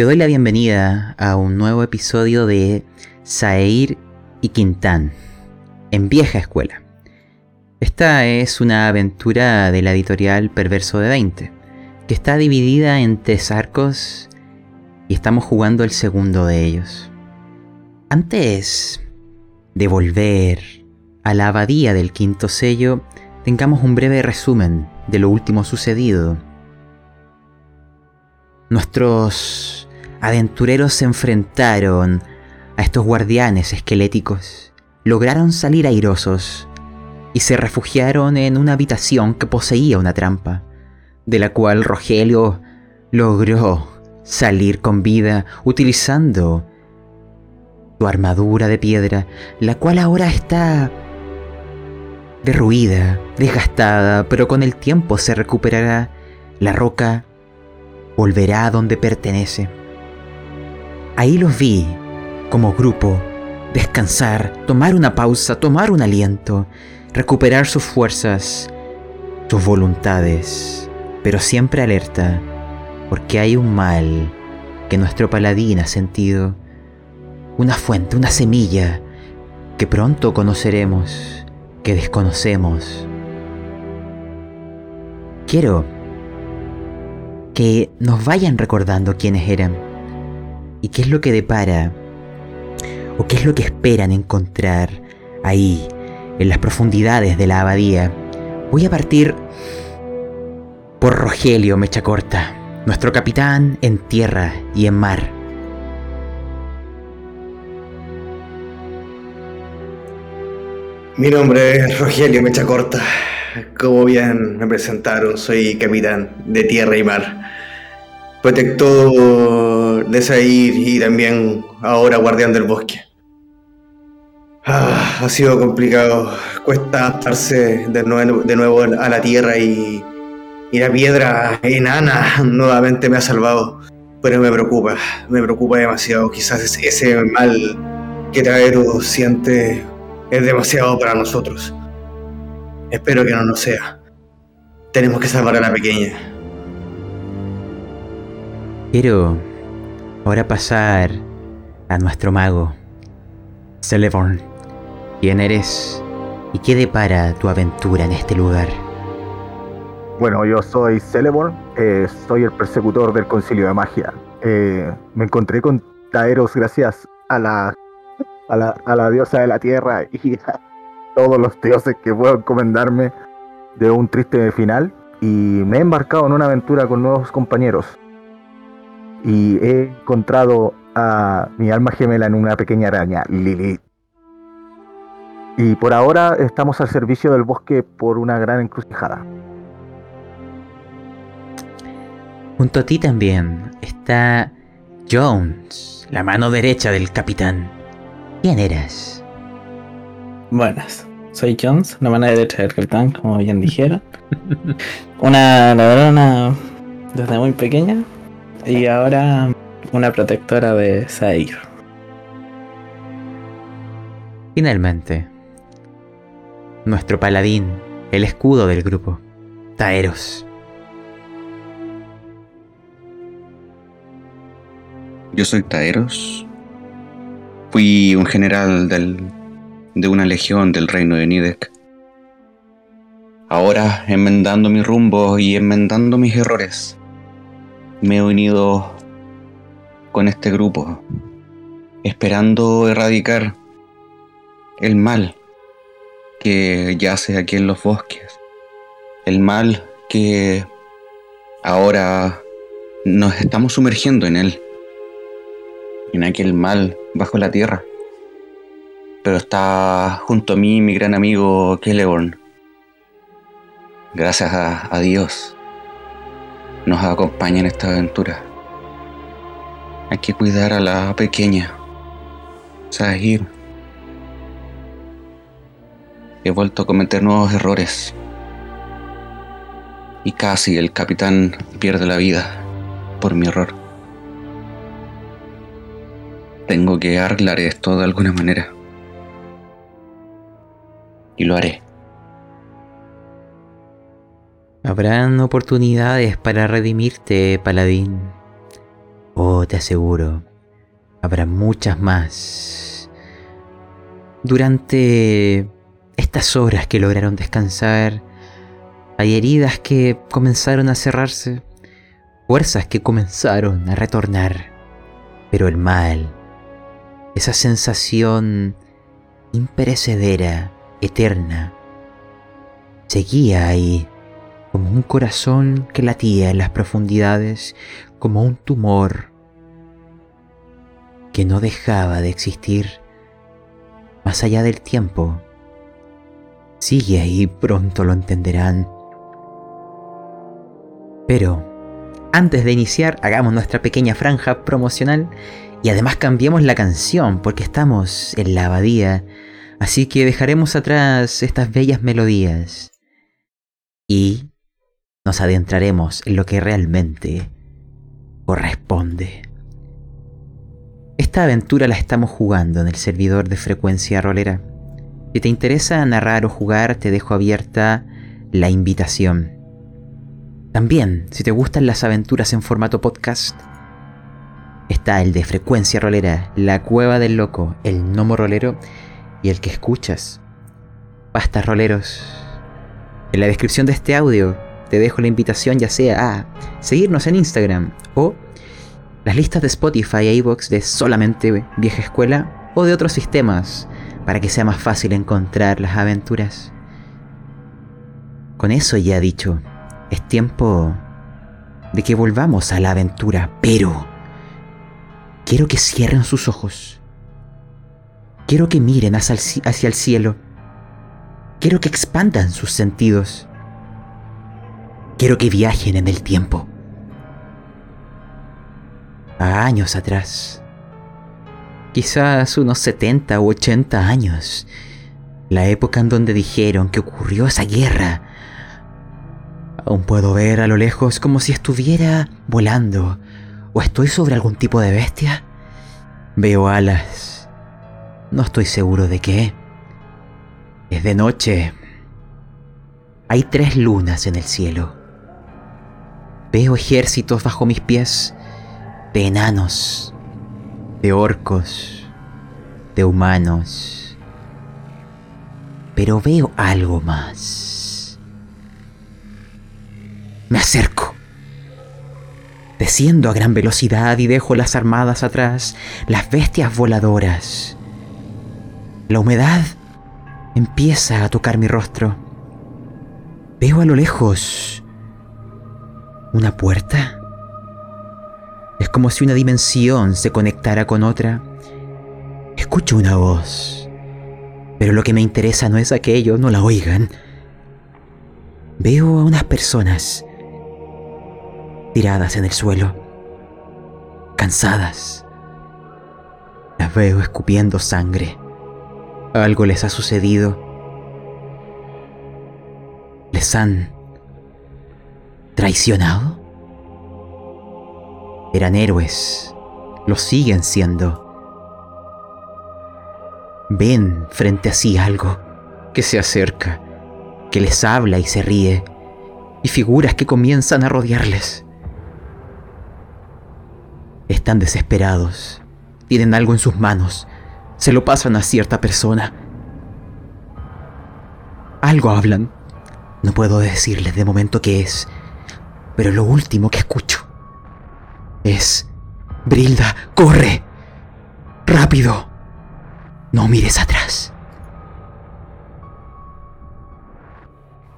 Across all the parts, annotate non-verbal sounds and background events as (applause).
Te doy la bienvenida a un nuevo episodio de Saeir y Quintán, en vieja escuela. Esta es una aventura de la editorial Perverso de 20, que está dividida en tres arcos y estamos jugando el segundo de ellos. Antes de volver a la abadía del quinto sello, tengamos un breve resumen de lo último sucedido. Nuestros aventureros se enfrentaron a estos guardianes esqueléticos, lograron salir airosos y se refugiaron en una habitación que poseía una trampa, de la cual Rogelio logró salir con vida utilizando su armadura de piedra, la cual ahora está derruida, desgastada, pero con el tiempo se recuperará. La roca volverá a donde pertenece. Ahí los vi, como grupo, descansar, tomar una pausa, tomar un aliento, recuperar sus fuerzas, sus voluntades, pero siempre alerta, porque hay un mal que nuestro paladín ha sentido, una fuente, una semilla que pronto conoceremos, que desconocemos. Quiero que nos vayan recordando quiénes eran y qué es lo que depara o qué es lo que esperan encontrar ahí, en las profundidades de la abadía. Voy a partir por Rogelio Mechacorta, nuestro capitán en tierra y en mar. Mi nombre es Rogelio Mechacorta. Como bien me presentaron, soy capitán de tierra y mar protector de Sair y también ahora guardián del bosque. Ah, ha sido complicado, cuesta adaptarse de nuevo, a la tierra y, y, la piedra enana nuevamente me ha salvado. Pero me preocupa, me preocupa demasiado. Quizás ese mal que Taero siente es demasiado para nosotros. Espero que no lo sea. Tenemos que salvar a la pequeña. Quiero ahora pasar a nuestro mago, Celeborn. ¿Quién eres y qué depara tu aventura en este lugar? Bueno, yo soy Celeborn, eh, soy el persecutor del Concilio de Magia. Eh, me encontré con Taeros gracias a la, a la, a la diosa de la tierra y (laughs) a todos los dioses que puedo encomendarme de un triste final. Y me he embarcado en una aventura con nuevos compañeros y he encontrado a mi alma gemela en una pequeña araña, Lilith. Y por ahora estamos al servicio del bosque por una gran encrucijada. Junto a ti también está Jones, la mano derecha del capitán. ¿Quién eras? Buenas, soy Jones, la mano derecha del capitán, como bien dijeron. (laughs) una ladrona desde muy pequeña, y ahora una protectora de Zair. Finalmente, nuestro paladín, el escudo del grupo, Taeros. Yo soy Taeros. Fui un general del, de una legión del reino de Nidek. Ahora, enmendando mi rumbo y enmendando mis errores, me he unido con este grupo, esperando erradicar el mal que yace aquí en los bosques, el mal que ahora nos estamos sumergiendo en él, en aquel mal bajo la tierra. Pero está junto a mí mi gran amigo Celeborn. Gracias a, a Dios nos acompaña en esta aventura. Hay que cuidar a la pequeña. Sahir. He vuelto a cometer nuevos errores. Y casi el capitán pierde la vida por mi error. Tengo que arreglar esto de alguna manera. Y lo haré. Habrán oportunidades para redimirte, paladín. Oh, te aseguro, habrá muchas más. Durante estas horas que lograron descansar, hay heridas que comenzaron a cerrarse, fuerzas que comenzaron a retornar, pero el mal, esa sensación imperecedera, eterna, seguía ahí, como un corazón que latía en las profundidades, como un tumor que no dejaba de existir más allá del tiempo. Sigue ahí, pronto lo entenderán. Pero, antes de iniciar, hagamos nuestra pequeña franja promocional y además cambiemos la canción porque estamos en la abadía, así que dejaremos atrás estas bellas melodías y nos adentraremos en lo que realmente corresponde. Esta aventura la estamos jugando en el servidor de frecuencia rolera. Si te interesa narrar o jugar, te dejo abierta la invitación. También, si te gustan las aventuras en formato podcast, está el de frecuencia rolera, la cueva del loco, el gnomo rolero y el que escuchas. Basta roleros. En la descripción de este audio te dejo la invitación ya sea a seguirnos en Instagram o las listas de Spotify e iVoox de solamente vieja escuela o de otros sistemas para que sea más fácil encontrar las aventuras. Con eso ya dicho, es tiempo de que volvamos a la aventura, pero quiero que cierren sus ojos. Quiero que miren hacia el, hacia el cielo. Quiero que expandan sus sentidos. Quiero que viajen en el tiempo. A años atrás. Quizás unos 70 u 80 años. La época en donde dijeron que ocurrió esa guerra. Aún puedo ver a lo lejos como si estuviera volando. ¿O estoy sobre algún tipo de bestia? Veo alas. No estoy seguro de qué. Es de noche. Hay tres lunas en el cielo. Veo ejércitos bajo mis pies de enanos, de orcos, de humanos. Pero veo algo más. Me acerco. Desciendo a gran velocidad y dejo las armadas atrás, las bestias voladoras. La humedad empieza a tocar mi rostro. Veo a lo lejos ¿Una puerta? Es como si una dimensión se conectara con otra. Escucho una voz, pero lo que me interesa no es aquello, no la oigan. Veo a unas personas tiradas en el suelo, cansadas. Las veo escupiendo sangre. Algo les ha sucedido. Les han ¿Traicionado? Eran héroes. Lo siguen siendo. Ven frente a sí algo que se acerca, que les habla y se ríe, y figuras que comienzan a rodearles. Están desesperados, tienen algo en sus manos, se lo pasan a cierta persona. Algo hablan, no puedo decirles de momento qué es, pero lo último que escucho es, Brilda, corre, rápido, no mires atrás.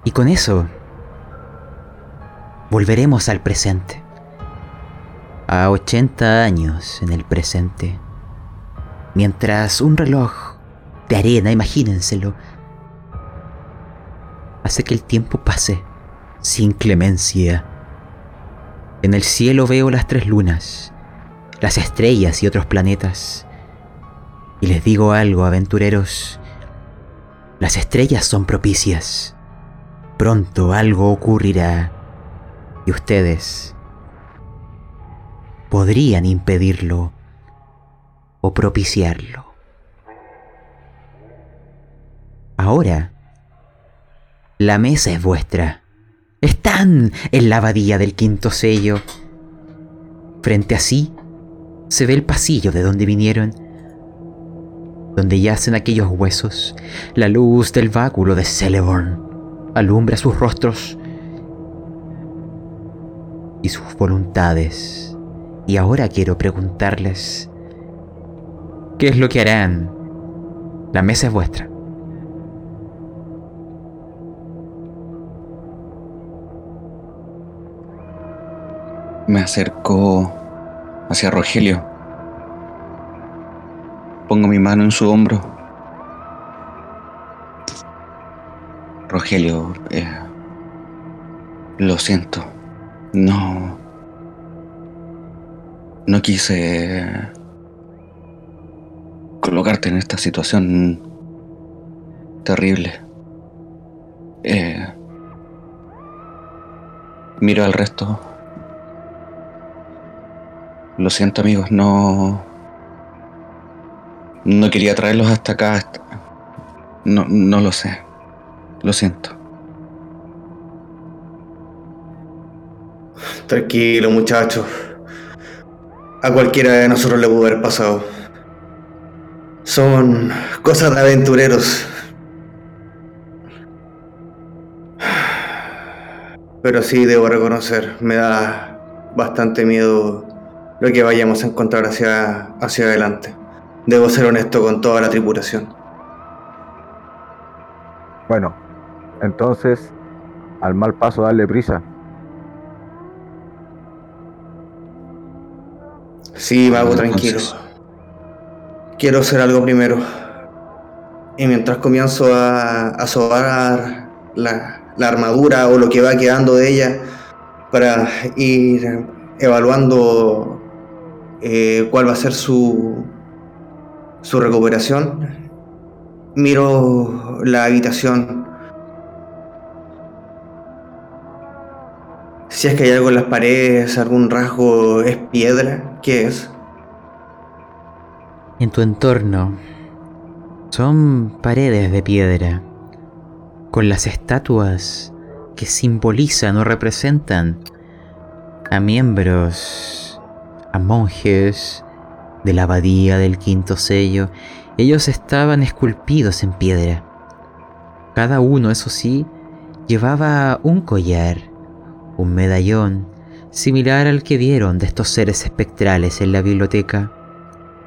Y con eso, volveremos al presente. A 80 años en el presente. Mientras un reloj de arena, imagínenselo, hace que el tiempo pase sin clemencia en el cielo veo las tres lunas, las estrellas y otros planetas. Y les digo algo, aventureros. Las estrellas son propicias. Pronto algo ocurrirá. Y ustedes podrían impedirlo o propiciarlo. Ahora, la mesa es vuestra. Están en la abadía del quinto sello. Frente a sí se ve el pasillo de donde vinieron, donde yacen aquellos huesos. La luz del báculo de Celeborn alumbra sus rostros y sus voluntades. Y ahora quiero preguntarles, ¿qué es lo que harán? La mesa es vuestra. Me acerco hacia Rogelio. Pongo mi mano en su hombro. Rogelio, eh, lo siento. No. No quise colocarte en esta situación terrible. Eh, miro al resto. Lo siento amigos, no... No quería traerlos hasta acá. No, no lo sé. Lo siento. Tranquilo, muchacho. A cualquiera de nosotros le pudo haber pasado. Son cosas de aventureros. Pero sí debo reconocer, me da bastante miedo lo que vayamos a encontrar hacia, hacia adelante. Debo ser honesto con toda la tripulación. Bueno, entonces, al mal paso darle prisa. Sí, mago, tranquilo. Quiero hacer algo primero. Y mientras comienzo a, a sobar la, la armadura o lo que va quedando de ella para ir evaluando eh, cuál va a ser su, su recuperación, miro la habitación. Si es que hay algo en las paredes, algún rasgo, es piedra, ¿qué es? En tu entorno son paredes de piedra, con las estatuas que simbolizan o representan a miembros, a monjes de la abadía del quinto sello. Ellos estaban esculpidos en piedra. Cada uno, eso sí, llevaba un collar, un medallón, similar al que vieron de estos seres espectrales en la biblioteca.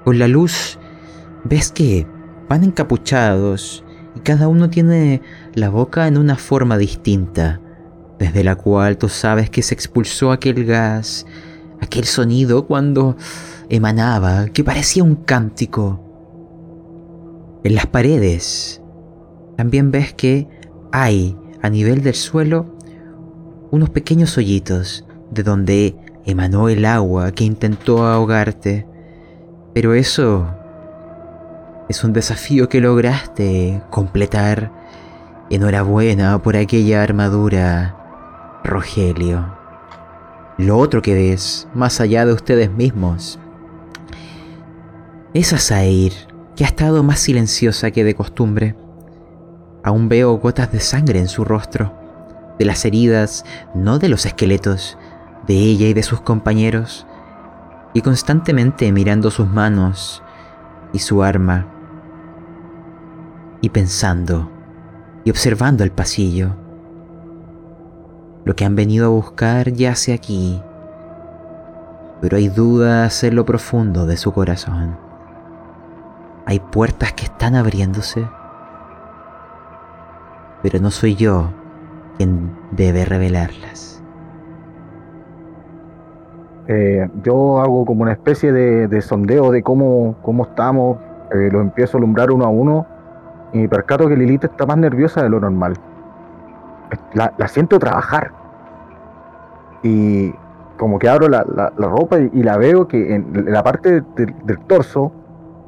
Con la luz ves que van encapuchados y cada uno tiene la boca en una forma distinta, desde la cual tú sabes que se expulsó aquel gas, aquel sonido cuando emanaba, que parecía un cántico. En las paredes también ves que hay a nivel del suelo unos pequeños hoyitos de donde emanó el agua que intentó ahogarte. Pero eso es un desafío que lograste completar. Enhorabuena por aquella armadura, Rogelio. Lo otro que ves, más allá de ustedes mismos, es a que ha estado más silenciosa que de costumbre. Aún veo gotas de sangre en su rostro, de las heridas, no de los esqueletos, de ella y de sus compañeros, y constantemente mirando sus manos y su arma, y pensando y observando el pasillo. Lo que han venido a buscar yace aquí, pero hay dudas en lo profundo de su corazón. Hay puertas que están abriéndose, pero no soy yo quien debe revelarlas. Eh, yo hago como una especie de, sondeo de cómo, cómo estamos, eh, lo empiezo a alumbrar uno a uno y percato que Lilith está más nerviosa de lo normal. La, siento trabajar. Y como que abro la, ropa y, la veo que en, la parte del torso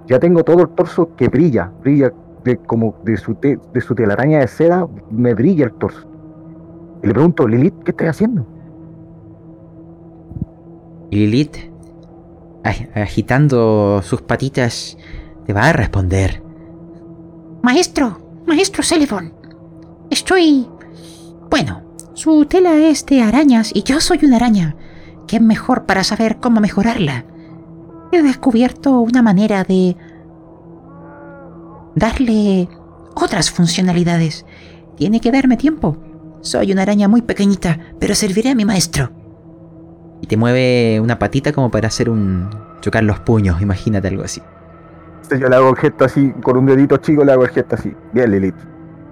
ya tengo todo el torso que brilla, brilla de, como de su, de su telaraña de seda, me brilla el torso. Y le pregunto, Lilith, ¿qué estás haciendo? Lilith, agitando sus patitas, te va a responder. Maestro, maestro Celeborn, estoy... Bueno, su tela es de arañas y yo soy una araña. ¿Qué mejor para saber cómo mejorarla? he descubierto una manera de darle otras funcionalidades. Tiene que darme tiempo. Soy una araña muy pequeñita, pero serviré a mi maestro. Y te mueve una patita como para hacer un... chocar los puños, imagínate algo así. Entonces yo le hago el gesto así, con un dedito chico le hago el gesto así. Bien, Lilith.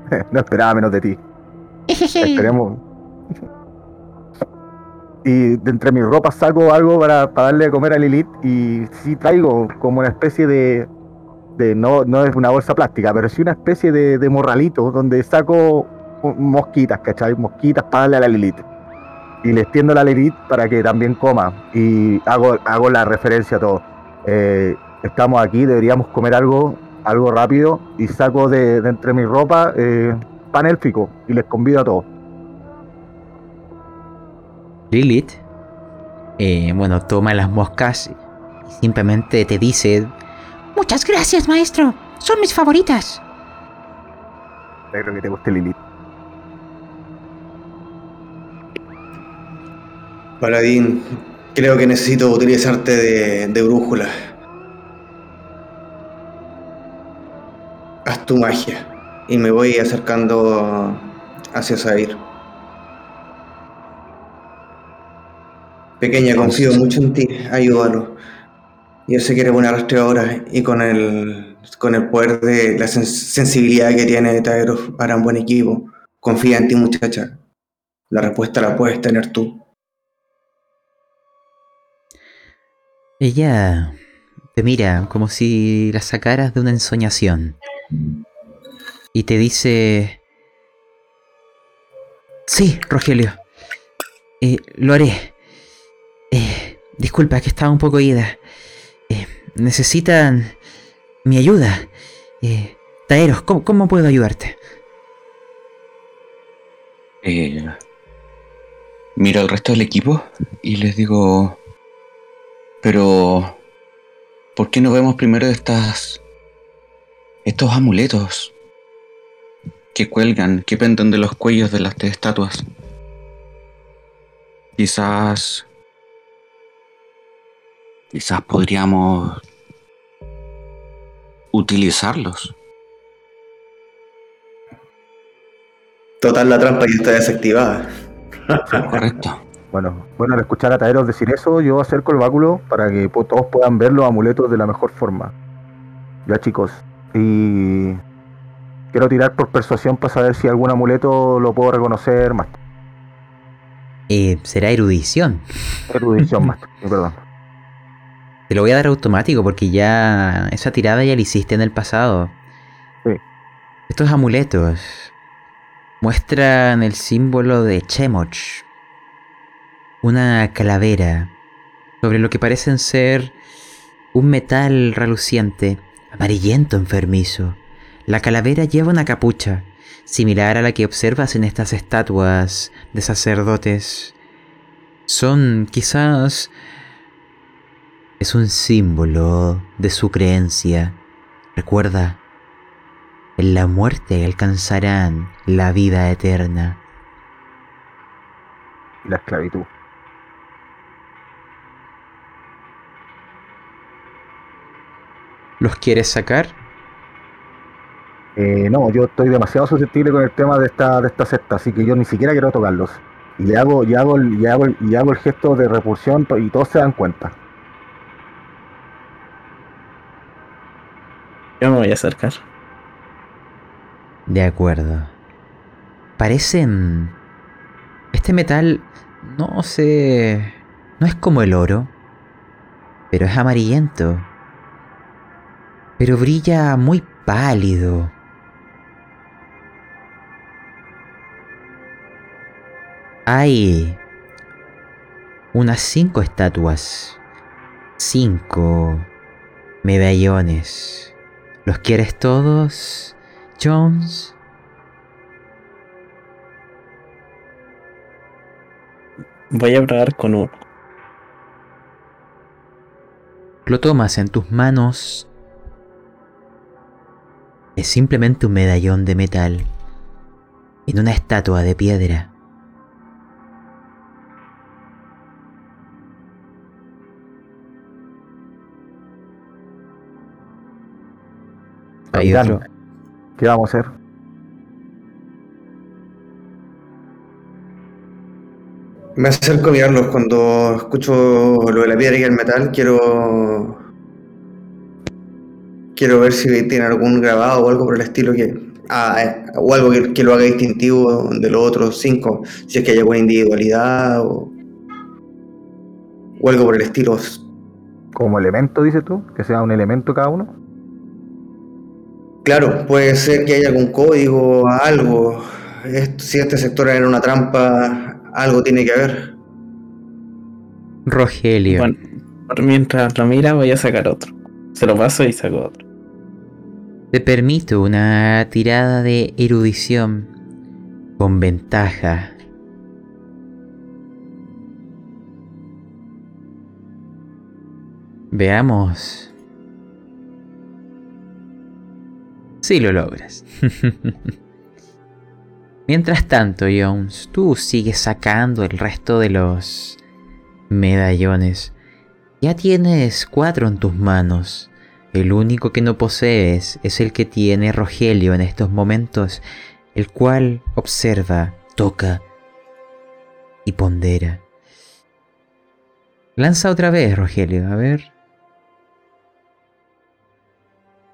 (laughs) No esperaba menos de ti. Esperemos. Y de entre mis ropas saco algo para, para darle de comer a Lilith y sí traigo como una especie de, de no, no es una bolsa plástica, pero sí una especie de, de morralito donde saco mosquitas, ¿cachai? Mosquitas para darle a la Lilith. Y le extiendo la Lilith para que también coma. Y hago, hago la referencia a todo. Eh, estamos aquí, deberíamos comer algo, algo rápido. Y saco de, de entre mi ropa eh, pan élfico y les convido a todos. Lilith, eh, bueno, toma las moscas y simplemente te dice, Muchas gracias, maestro. Son mis favoritas. Espero que te guste Lilith. Paladín, creo que necesito utilizarte de, de brújula. Haz tu magia. Y me voy acercando hacia Zair. Pequeña, confío mucho en ti. Ayúdalo. Yo sé que eres buena rastreadora y con el, con el poder de la sen- sensibilidad que tiene Taeros para un buen equipo. Confía en ti, muchacha. La respuesta la puedes tener tú. ella te mira como si la sacaras de una ensoñación. Y te dice, sí, Rogelio, eh, lo haré. Eh, disculpa que estaba un poco ida. Eh, necesitan mi ayuda. Eh, Taeros, ¿cómo, cómo puedo ayudarte? Eh, miro al resto del equipo y les digo, pero ¿por qué no vemos primero estas estos amuletos que cuelgan, que penden de los cuellos de las estatuas? Quizás quizás podríamos utilizarlos. Total, la trampa ya está desactivada. (laughs) Correcto. Bueno, bueno, al escuchar a Taeros decir eso, yo acerco el báculo para que todos puedan ver los amuletos de la mejor forma. Ya chicos, y quiero tirar por persuasión para saber si algún amuleto lo puedo reconocer más. Eh, será erudición. Erudición (laughs) más, perdón. Te lo voy a dar automático porque ya esa tirada ya la hiciste en el pasado. Sí. Estos amuletos muestran el símbolo de Chemoch. Una calavera sobre lo que parecen ser un metal reluciente, amarillento enfermizo. La calavera lleva una capucha, similar a la que observas en estas estatuas de sacerdotes. Son quizás es un símbolo de su creencia. Recuerda, en la muerte alcanzarán la vida eterna. Y la esclavitud. ¿Los quieres sacar? Eh, no, yo estoy demasiado susceptible con el tema de esta, de esta secta, así que yo ni siquiera quiero tocarlos. Y le hago, y hago, el- y hago, el- y hago el gesto de repulsión y todos se dan cuenta. Yo me voy a acercar. De acuerdo. Parecen... Este metal no sé... No es como el oro, pero es amarillento. Pero brilla muy pálido. Hay unas cinco estatuas, cinco medallones. ¿Los quieres todos, Jones? Voy a probar con uno. Lo tomas en tus manos. Es simplemente un medallón de metal en una estatua de piedra. Capitán. ¿Qué vamos a hacer? Me acerco a mirarlos cuando escucho lo de la piedra y el metal. Quiero. Quiero ver si tiene algún grabado o algo por el estilo que. ah, eh, o algo que, que lo haga distintivo de los otros cinco. Si es que hay alguna individualidad o. O algo por el estilo. Como elemento, dices tú, que sea un elemento cada uno. Claro, puede ser que haya algún código, algo. Esto- si este sector era una trampa, algo tiene que haber. Rogelio. Bueno, mientras lo mira, voy a sacar otro. Se lo paso y saco otro. Te permito una tirada de erudición con ventaja. Veamos. Si lo logras. (laughs) Mientras tanto, Jones, tú sigues sacando el resto de los medallones. Ya tienes cuatro en tus manos. El único que no posees es el que tiene Rogelio en estos momentos, el cual observa, toca y pondera. Lanza otra vez, Rogelio, a ver.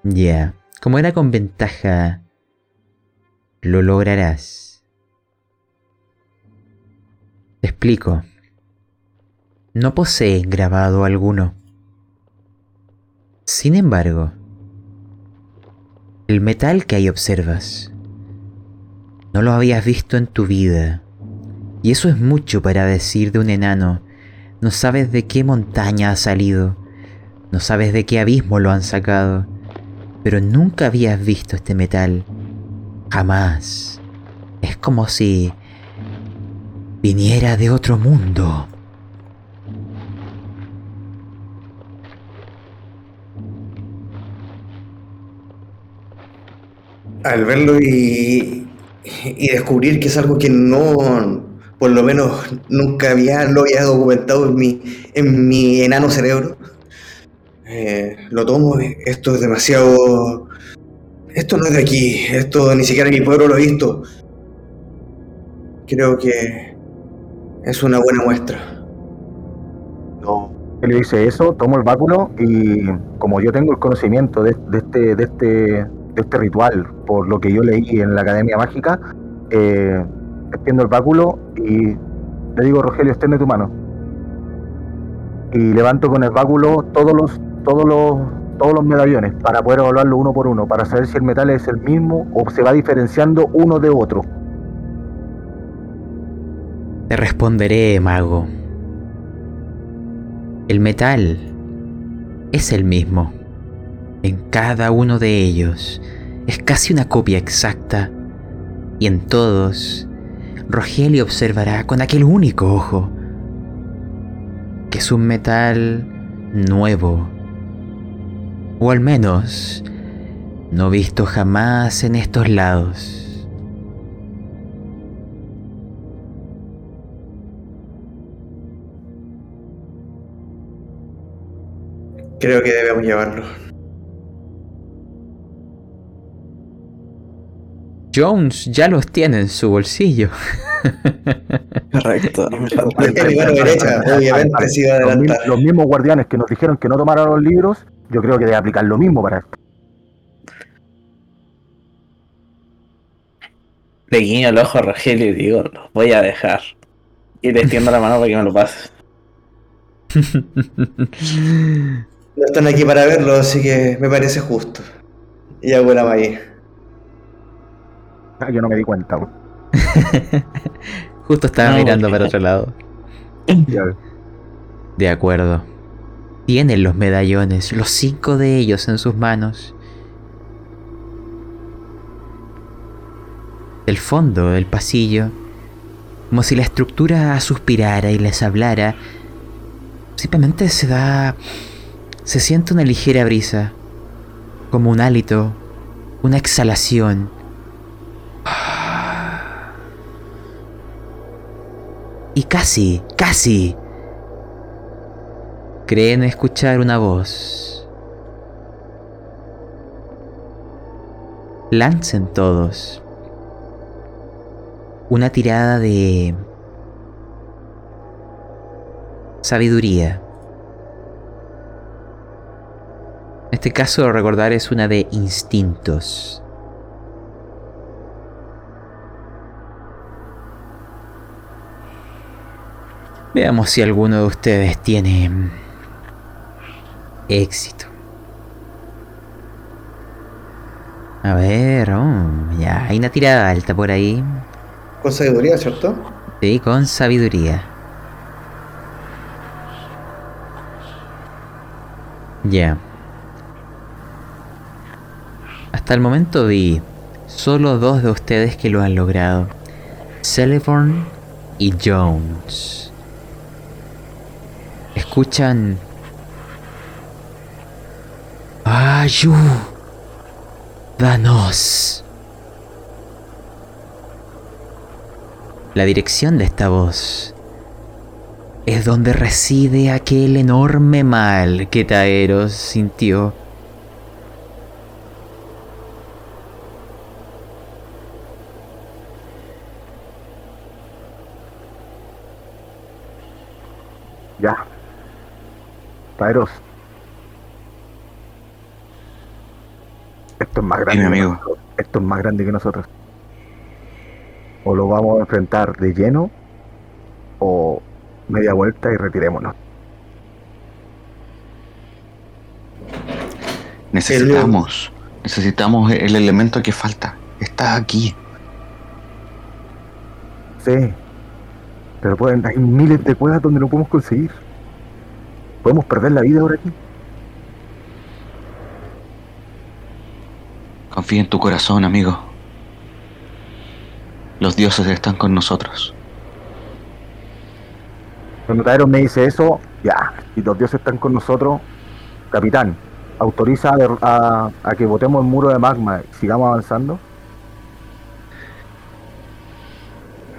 Ya, como era con ventaja, lo lograrás. Te explico. No posee grabado alguno. Sin embargo, el metal que ahí observas, no lo habías visto en tu vida. Y eso es mucho para decir de un enano. No sabes de qué montaña ha salido, no sabes de qué abismo lo han sacado, pero nunca habías visto este metal. Jamás. Es como si viniera de otro mundo. al verlo y, y descubrir que es algo que no, por lo menos nunca había, lo había documentado en mi, en mi enano cerebro, eh, lo tomo, esto es demasiado... Esto no es de aquí, esto ni siquiera en mi pueblo lo he visto. Creo que es una buena muestra. No. Le dice eso, tomo el báculo y como yo tengo el conocimiento de, de este, de, este, de este ritual, por lo que yo leí en la Academia Mágica, eh, extiendo el báculo y le digo, Rogelio, extiende tu mano. Y levanto con el báculo todos los, todos los, todos los medallones para poder evaluarlo uno por uno, para saber si el metal es el mismo o se va diferenciando uno de otro. Te responderé, mago. El metal es el mismo. En cada uno de ellos es casi una copia exacta. Y en todos, Rogelio observará con aquel único ojo que es un metal nuevo. O al menos no visto jamás en estos lados. Creo que debemos llevarlo. Jones ya los tiene en su bolsillo. Correcto. (laughs) derecha, obviamente, los mismos guardianes que nos dijeron que no tomaran los libros, yo creo que debe aplicar lo mismo para esto. Le guiño el ojo a Rogelio y digo, los voy a dejar. Y le extiendo la mano para que me lo pase. (laughs) No están aquí para verlo, así que me parece justo. Y hago la magia. Ah, Yo no me di cuenta. güey. (laughs) Justo estaba No, mirando para otro lado. Ya, De acuerdo. Tienen los medallones, los cinco de ellos en sus manos. Del fondo del pasillo, como si la estructura suspirara y les hablara, simplemente se da... se siente una ligera brisa, como un hálito, una exhalación. Y casi, casi, creen escuchar una voz. lancen todos una tirada de sabiduría. En este caso, recordar es una de instintos. Veamos si alguno de ustedes tiene éxito. A ver, oh, ya, hay una tirada alta por ahí. Con sabiduría, ¿cierto? Sí, con sabiduría. Ya. Hasta el momento vi solo dos de ustedes que lo han logrado. Celeborn y Jones. Escuchan... Ayúdanos. La dirección de esta voz es donde reside aquel enorme mal que Taeros sintió. Ya. Taeros. Esto es más grande. Dime, amigo. nosotros. Esto es más grande que nosotros. O lo vamos a enfrentar de lleno o media vuelta y retirémonos. Necesitamos, necesitamos el elemento que falta. Está aquí. Sí. Pero pueden, hay miles de cuevas donde lo podemos conseguir. Podemos perder la vida ahora aquí. Confía en tu corazón, amigo. Los dioses están con nosotros. Cuando Taeros me dice eso, ya, y los dioses están con nosotros, capitán, autoriza a, a- a que botemos el muro de magma y sigamos avanzando.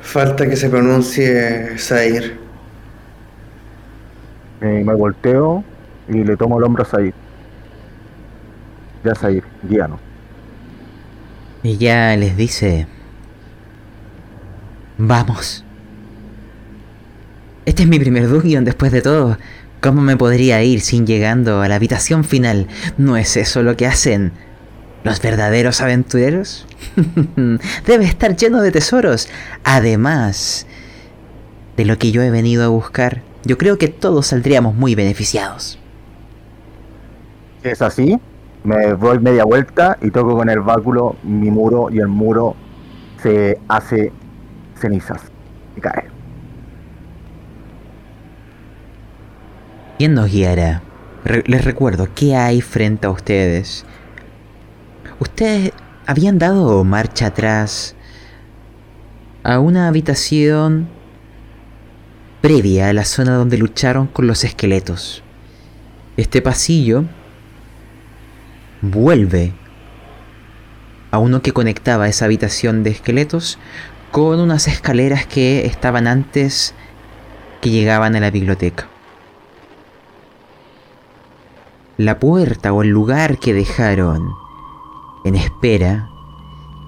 Falta que se pronuncie Zair. Eh, me volteo y le tomo el hombro a Said. Ya Said, guíanos. Y ya les dice... Vamos. Este es mi primer dungeon después de todo. ¿Cómo me podría ir sin llegando a la habitación final? ¿No es eso lo que hacen los verdaderos aventureros? (laughs) Debe estar lleno de tesoros. Además de lo que yo he venido a buscar, yo creo que todos saldríamos muy beneficiados. Es así, me doy media vuelta y toco con el báculo mi muro y el muro se hace cenizas y cae. ¿Quién nos guiará? Les recuerdo, ¿qué hay frente a ustedes? Ustedes habían dado marcha atrás a una habitación previa a la zona donde lucharon con los esqueletos. Este pasillo vuelve a uno que conectaba esa habitación de esqueletos con unas escaleras que estaban antes que llegaban a la biblioteca. La puerta o el lugar que dejaron en espera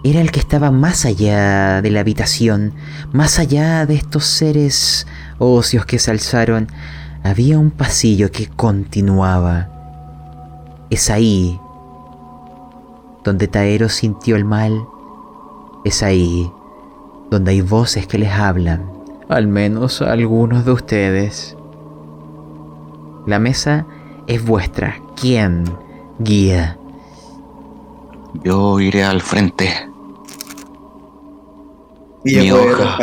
era el que estaba más allá de la habitación, más allá de estos seres óseos que se alzaron. Había un pasillo que continuaba. Es ahí donde Taero sintió el mal. Es ahí donde hay voces que les hablan, al menos a algunos de ustedes. La mesa es vuestra. ¿Quién guía? Yo iré al frente. Y Mi yo voy a hoja.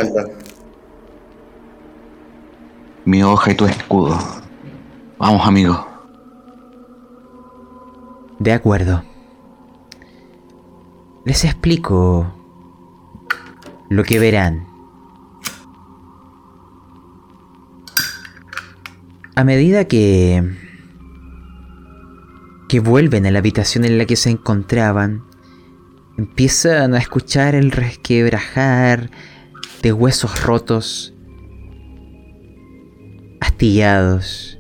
Mi hoja y tu escudo. Vamos, amigo. De acuerdo. Les explico lo que verán. A medida que que vuelven a la habitación en la que se encontraban, empiezan a escuchar el resquebrajar de huesos rotos, astillados,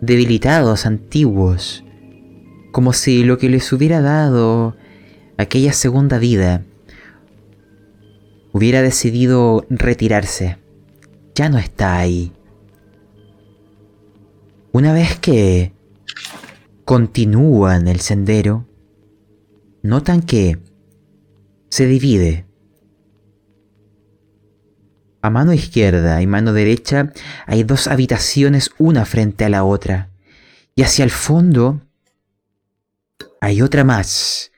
debilitados, antiguos, como si lo que les hubiera dado aquella segunda vida, hubiera decidido retirarse. Ya no está ahí. Una vez que continúan el sendero, notan que se divide. A mano izquierda y mano derecha hay dos habitaciones una frente a la otra. Y hacia el fondo hay otra más,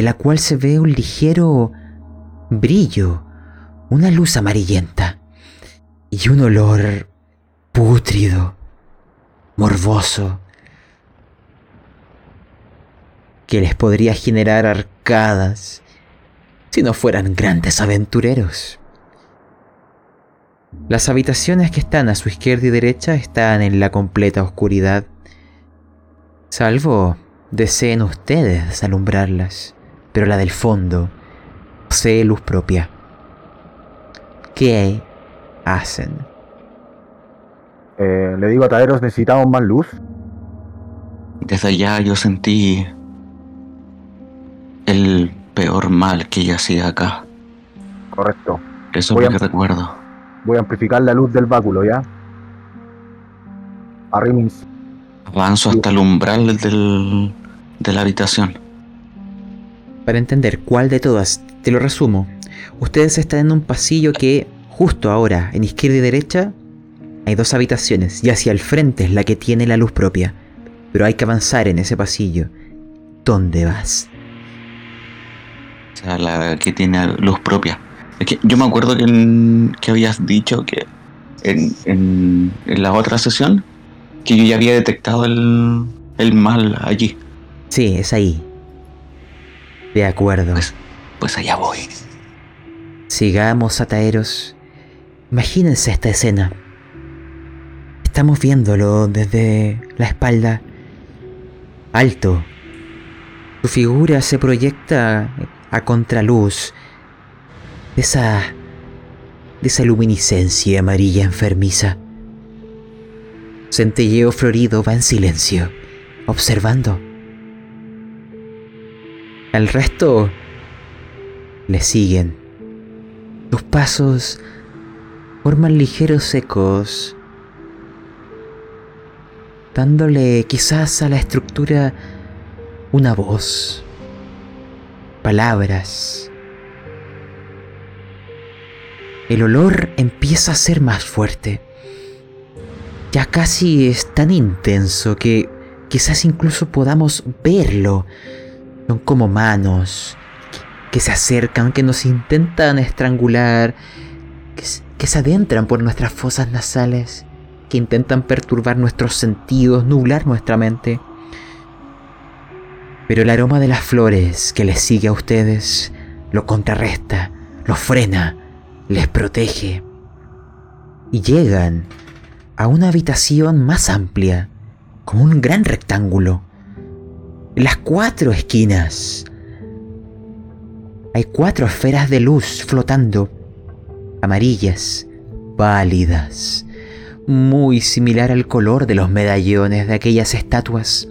de la cual se ve un ligero brillo, una luz amarillenta y un olor pútrido, morboso, que les podría generar arcadas si no fueran grandes aventureros. Las habitaciones que están a su izquierda y derecha están en la completa oscuridad, salvo deseen ustedes alumbrarlas, pero la del fondo posee luz propia. ¿Qué hacen? Eh, le digo a Taeros, necesitamos más luz. Desde allá yo sentí el peor mal que ella hacía acá. Correcto. Eso Voy es lo que recuerdo. Voy a amplificar la luz del báculo, ¿ya? Arrimis. Avanzo hasta el umbral del, de la habitación. Para entender cuál de todas, te lo resumo. Ustedes están en un pasillo que, justo ahora, en izquierda y derecha, hay dos habitaciones y hacia el frente es la que tiene la luz propia. Pero hay que avanzar en ese pasillo. ¿Dónde vas? O sea, la que tiene luz propia. Es que yo me acuerdo que, en- que habías dicho que en, en- en la otra sesión que yo ya había detectado el, el mal allí. Sí, es ahí. De acuerdo. Pues, pues allá voy. Sigamos, Ataeros. Imagínense esta escena. Estamos viéndolo desde la espalda. Alto. Su figura se proyecta a contraluz de esa. de esa luminiscencia amarilla enfermiza. Centelleo florido va en silencio, observando. El resto le siguen. Tus pasos forman ligeros ecos, dándole quizás a la estructura una voz, palabras. El olor empieza a ser más fuerte. Ya casi es tan intenso que quizás incluso podamos verlo. Son como manos que se acercan, que nos intentan estrangular, que, que se adentran por nuestras fosas nasales, que intentan perturbar nuestros sentidos, nublar nuestra mente. Pero el aroma de las flores que les sigue a ustedes lo contrarresta, lo frena, les protege. Y llegan a una habitación más amplia, como un gran rectángulo. Las cuatro esquinas hay cuatro esferas de luz flotando, amarillas, pálidas, muy similar al color de los medallones de aquellas estatuas.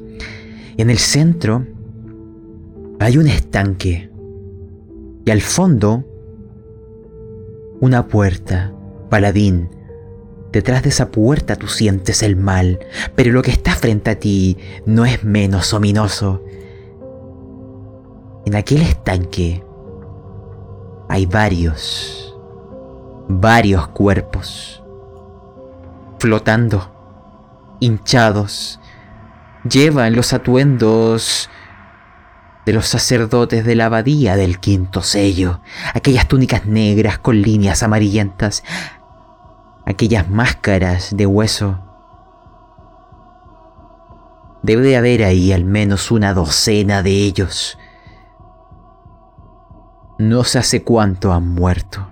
En el centro hay un estanque y al fondo una puerta, paladín. Detrás de esa puerta tú sientes el mal, pero lo que está frente a ti no es menos ominoso. En aquel estanque hay varios, varios cuerpos flotando, hinchados. Llevan los atuendos de los sacerdotes de la abadía del quinto sello, aquellas túnicas negras con líneas amarillentas, aquellas máscaras de hueso. Debe de haber ahí al menos una docena de ellos. No sé hace cuánto han muerto.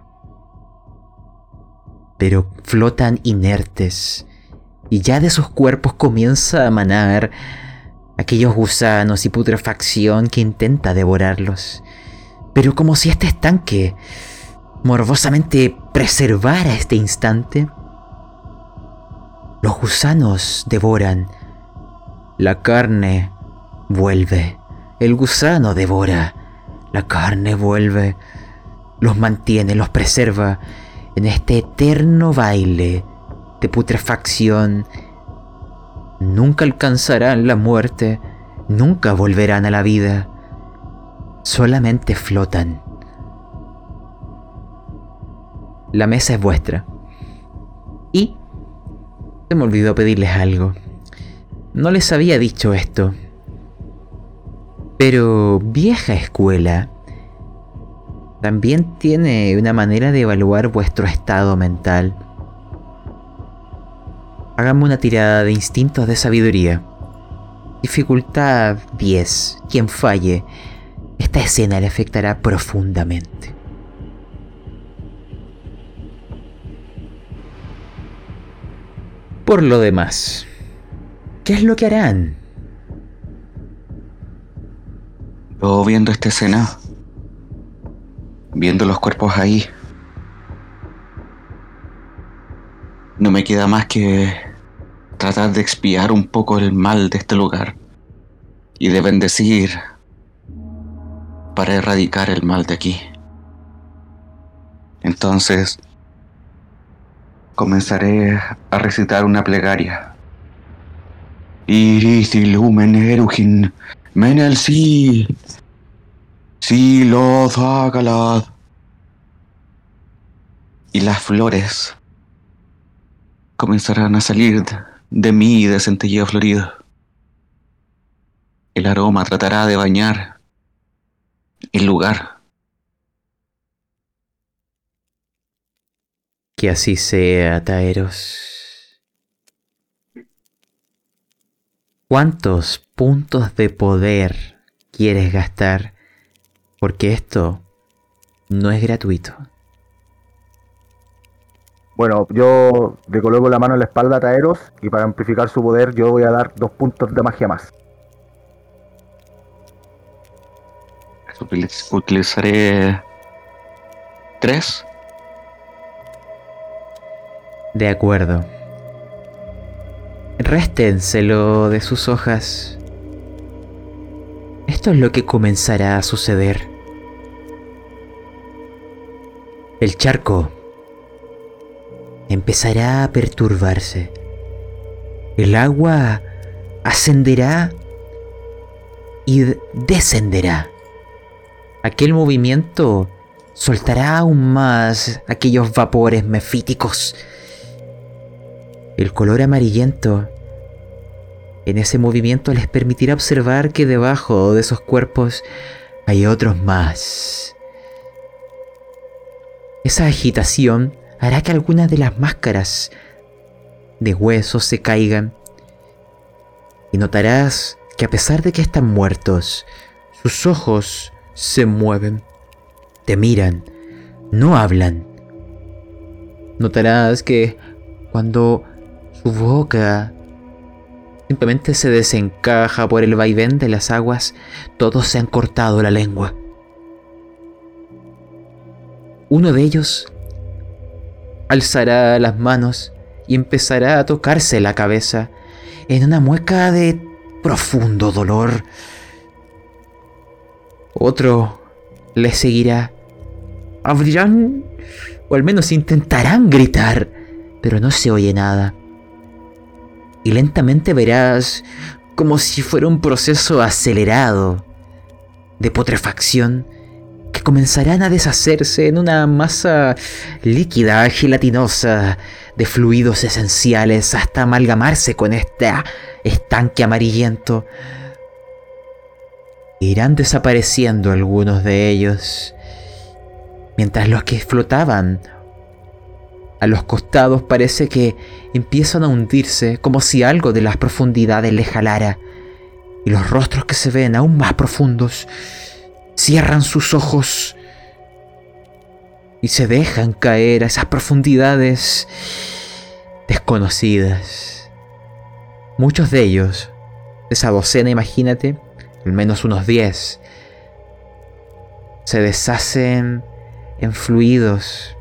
Pero flotan inertes y ya de sus cuerpos comienza a manar aquellos gusanos y putrefacción que intenta devorarlos. Pero como si este estanque morbosamente preservara este instante, los gusanos devoran, la carne vuelve, el gusano devora, La carne vuelve, los mantiene, los preserva en este eterno baile de putrefacción. Nunca alcanzarán la muerte, nunca volverán a la vida, solamente flotan. La mesa es vuestra. Y se me olvidó pedirles algo. No les había dicho esto. Pero vieja escuela también tiene una manera de evaluar vuestro estado mental. Hagamos una tirada de instintos de sabiduría. Dificultad 10. Quien falle, esta escena le afectará profundamente. Por lo demás, ¿qué es lo que harán? Yo viendo esta escena, viendo los cuerpos ahí, no me queda más que tratar de expiar un poco el mal de este lugar y de bendecir para erradicar el mal de aquí. Entonces, comenzaré a recitar una plegaria. Iris lumen erugin, menel si, si lo Y las flores comenzarán a salir de mí de centelleo florido. El aroma tratará de bañar el lugar. Que así sea, Taeros. ¿Cuántos puntos de poder quieres gastar? Porque esto no es gratuito. Bueno, yo le coloco la mano en la espalda a Taeros y para amplificar su poder yo voy a dar dos puntos de magia más. Utiliz- Utilizaré tres. De acuerdo. Réstenselo de sus hojas. Esto es lo que comenzará a suceder. El charco empezará a perturbarse. El agua ascenderá y descenderá. Aquel movimiento soltará aún más aquellos vapores mefíticos. El color amarillento en ese movimiento les permitirá observar que debajo de esos cuerpos hay otros más. Esa agitación hará que algunas de las máscaras de huesos se caigan y notarás que a pesar de que están muertos, sus ojos se mueven, te miran, no hablan. Notarás que cuando su boca simplemente se desencaja por el vaivén de las aguas, todos se han cortado la lengua. Uno de ellos alzará las manos y empezará a tocarse la cabeza en una mueca de profundo dolor. Otro le seguirá. Abrirán, o al menos intentarán gritar, pero no se oye nada. Y lentamente verás como si fuera un proceso acelerado de putrefacción que comenzarán a deshacerse en una masa líquida, gelatinosa, de fluidos esenciales hasta amalgamarse con este estanque amarillento. Irán desapareciendo algunos de ellos, mientras los que flotaban a los costados parece que empiezan a hundirse como si algo de las profundidades les jalara, y los rostros que se ven aún más profundos cierran sus ojos y se dejan caer a esas profundidades desconocidas. Muchos de ellos, esa docena, imagínate, al menos unos 10, se deshacen en fluidos.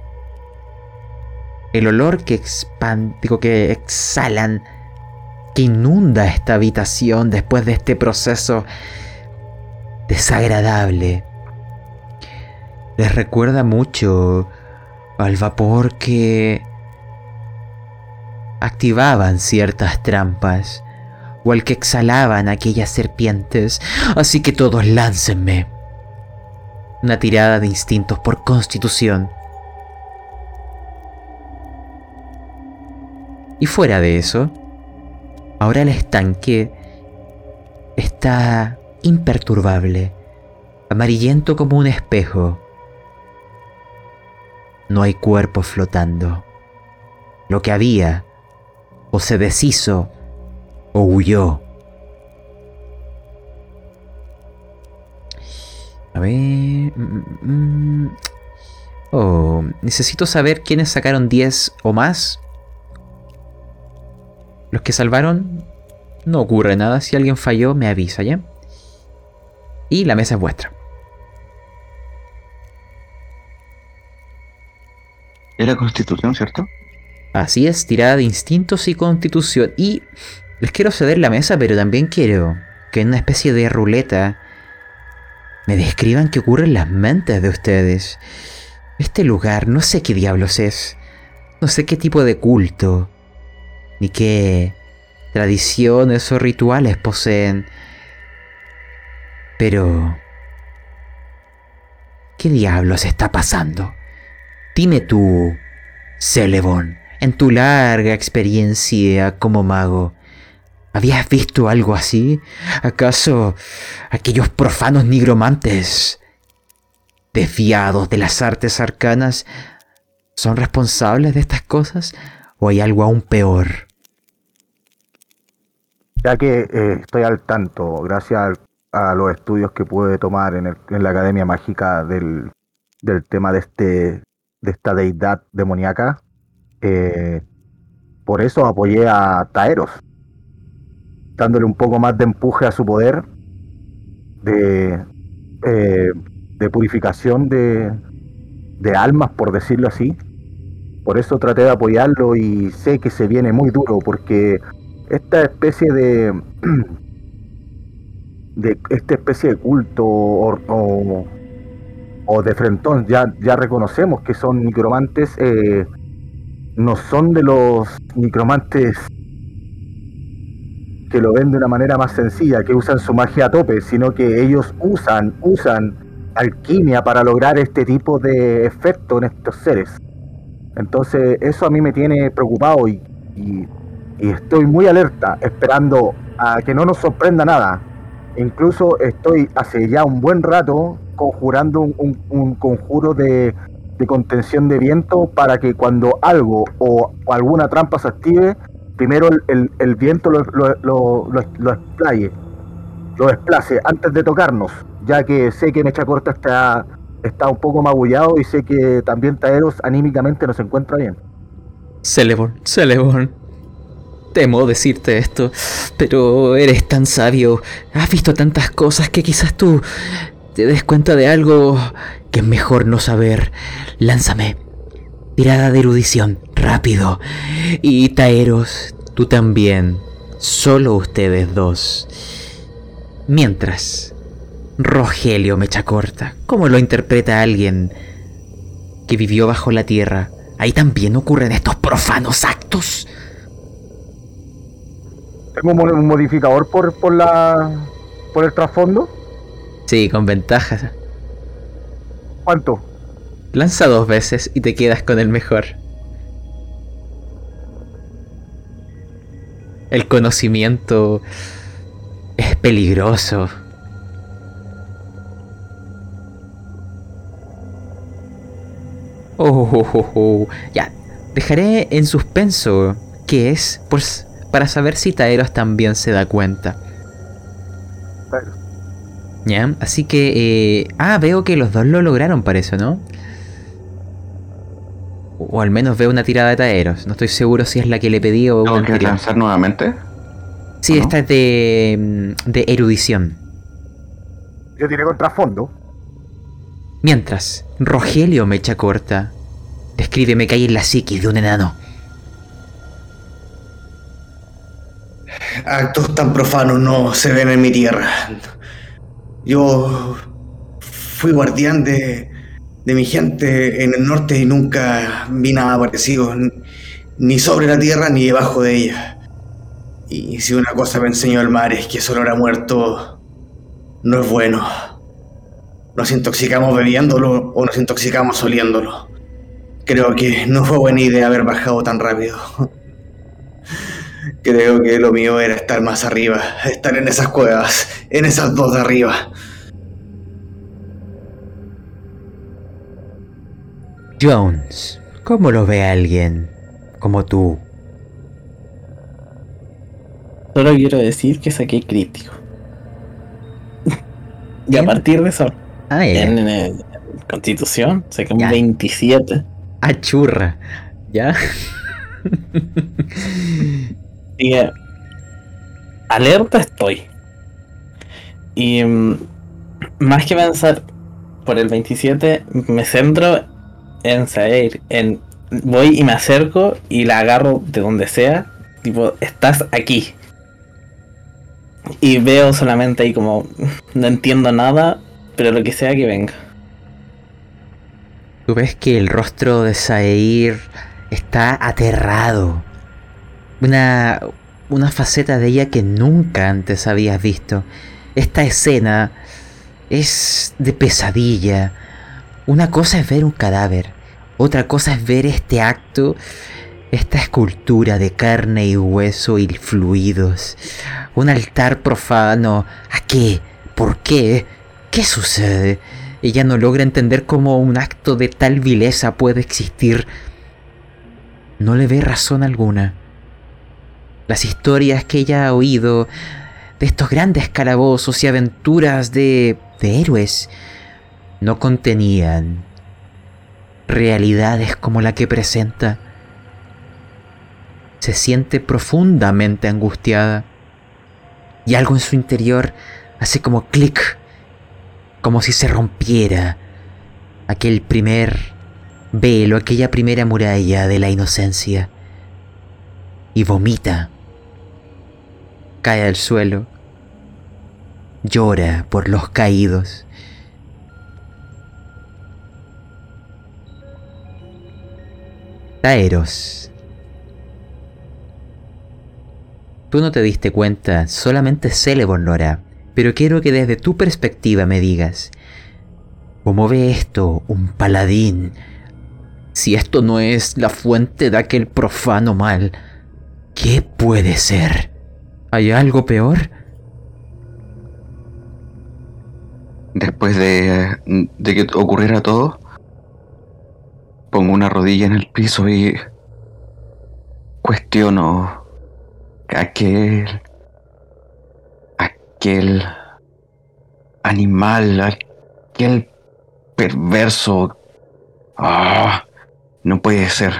El olor que que exhalan, que inunda esta habitación después de este proceso desagradable, les recuerda mucho al vapor que activaban ciertas trampas o al que exhalaban aquellas serpientes, así que todos láncenme. Una tirada de instintos por constitución. Y fuera de eso, ahora el estanque está imperturbable, amarillento como un espejo. No hay cuerpo flotando. Lo que había o se deshizo o huyó. A ver... mm, mm, mm. Oh, necesito saber quiénes sacaron 10 o más. Los que salvaron, no ocurre nada. Si alguien falló, me avisa, ¿ya? Y la mesa es vuestra. Era constitución, ¿cierto? Así es, tirada de instintos y constitución. Y les quiero ceder la mesa, pero también quiero que en una especie de ruleta me describan qué ocurre en las mentes de ustedes. Este lugar, no sé qué diablos es. No sé qué tipo de culto, ni qué tradiciones o rituales poseen. Pero... ¿Qué diablos está pasando? Dime tú, Celebon, en tu larga experiencia como mago, ¿habías visto algo así? ¿Acaso aquellos profanos nigromantes, desviados de las artes arcanas, son responsables de estas cosas? ¿O hay algo aún peor? Ya que eh, estoy al tanto, gracias a los estudios que pude tomar en, la Academia Mágica del, tema de, este, esta deidad demoníaca, eh, por eso apoyé a Taeros, dándole un poco más de empuje a su poder, de, eh, purificación de almas, por decirlo así. Por eso traté de apoyarlo y sé que se viene muy duro porque esta especie de (clears throat) de esta especie de culto o, o- de frentón ya ya reconocemos que son necromantes eh, no son de los necromantes que lo ven de una manera más sencilla que usan su magia a tope sino que ellos usan usan alquimia para lograr este tipo de efecto en estos seres. Entonces eso a mí me tiene preocupado y- y estoy muy alerta, esperando a que no nos sorprenda nada. Incluso estoy hace ya un buen rato conjurando un, un- un conjuro de, de contención de viento para que cuando algo o, alguna trampa se active, primero el, el- el viento lo, lo, lo, lo- lo explaye, lo desplace antes de tocarnos, ya que sé que Mecha Corta está, está un poco magullado y sé que también Taeros anímicamente no se encuentra bien. Celeborn, Celeborn. Temo decirte esto, pero eres tan sabio. Has visto tantas cosas que quizás tú te des cuenta de algo que es mejor no saber. Lánzame. Tirada de erudición, rápido. Y Taeros, tú también. Solo ustedes dos. Mientras, Rogelio Mecha Corta, ¿cómo lo interpreta alguien que vivió bajo la tierra? Ahí también ocurren estos profanos actos. Tengo un mo- un modificador por, por la por el trasfondo. Sí, con ventajas. ¿Cuánto? Lanza dos veces y te quedas con el mejor. El conocimiento es peligroso. Oh, oh, oh, oh. ya. Dejaré en suspenso qué es, pues, para saber si Taeros también se da cuenta. Ya, así que... eh, ah, veo que los dos lo lograron para eso, ¿no? O, al menos veo una tirada de Taeros. No estoy seguro si es la que le pedí o una ¿Tengo que lanzar nuevamente? Sí, esta es de, mm, de erudición. Yo tiré con trasfondo. Mientras, Rogelio me echa corta. Descríbeme que hay en la psiquis de un enano. Actos tan profanos no se ven en mi tierra. Yo fui guardián de, de mi gente en el norte y nunca vi nada parecido, ni sobre la tierra ni debajo de ella. Y si una cosa me enseñó el mar es que ese olor a muerto no es bueno. Nos intoxicamos bebiéndolo o nos intoxicamos oliéndolo. Creo que no fue buena idea haber bajado tan rápido. Creo que lo mío era estar más arriba, estar en esas cuevas, en esas dos de arriba. Jones, ¿cómo lo ve alguien como tú? Solo quiero decir que saqué crítico. (laughs) y a partir de eso, Ah, ya. en, en- en Constitución, saqué un Ya. 27. Ah, churra. ¿Ya? (laughs) Así que, alerta estoy. Y mm, más que pensar por el 27, me centro en saber, en voy y me acerco y la agarro de donde sea. Tipo, estás aquí. Y veo solamente ahí como, (laughs) no entiendo nada, pero lo que sea que venga. Tú ves que el rostro de Saeir está aterrado. Una, una faceta de ella que nunca antes habías visto. Esta escena es de pesadilla. Una cosa es ver un cadáver. Otra cosa es ver este acto, esta escultura de carne y hueso y fluidos. Un altar profano. ¿A qué? ¿Por qué? ¿Qué sucede? Ella no logra entender cómo un acto de tal vileza puede existir. No le ve razón alguna. Las historias que ella ha oído de estos grandes calabozos y aventuras de, de héroes no contenían realidades como la que presenta. Se siente profundamente angustiada y algo en su interior hace como clic como si se rompiera aquel primer velo, aquella primera muralla de la inocencia. Y vomita. Cae al suelo. Llora por los caídos. Taeros. Tú no te diste cuenta, solamente Celeborn lo hará pero quiero que desde tu perspectiva me digas, ¿cómo ve esto un paladín? Si esto no es la fuente de aquel profano mal, ¿qué puede ser? ¿Hay algo peor? Después de, de que ocurriera todo, pongo una rodilla en el piso y cuestiono aquel aquel animal, aquel perverso. Ah, no puede ser.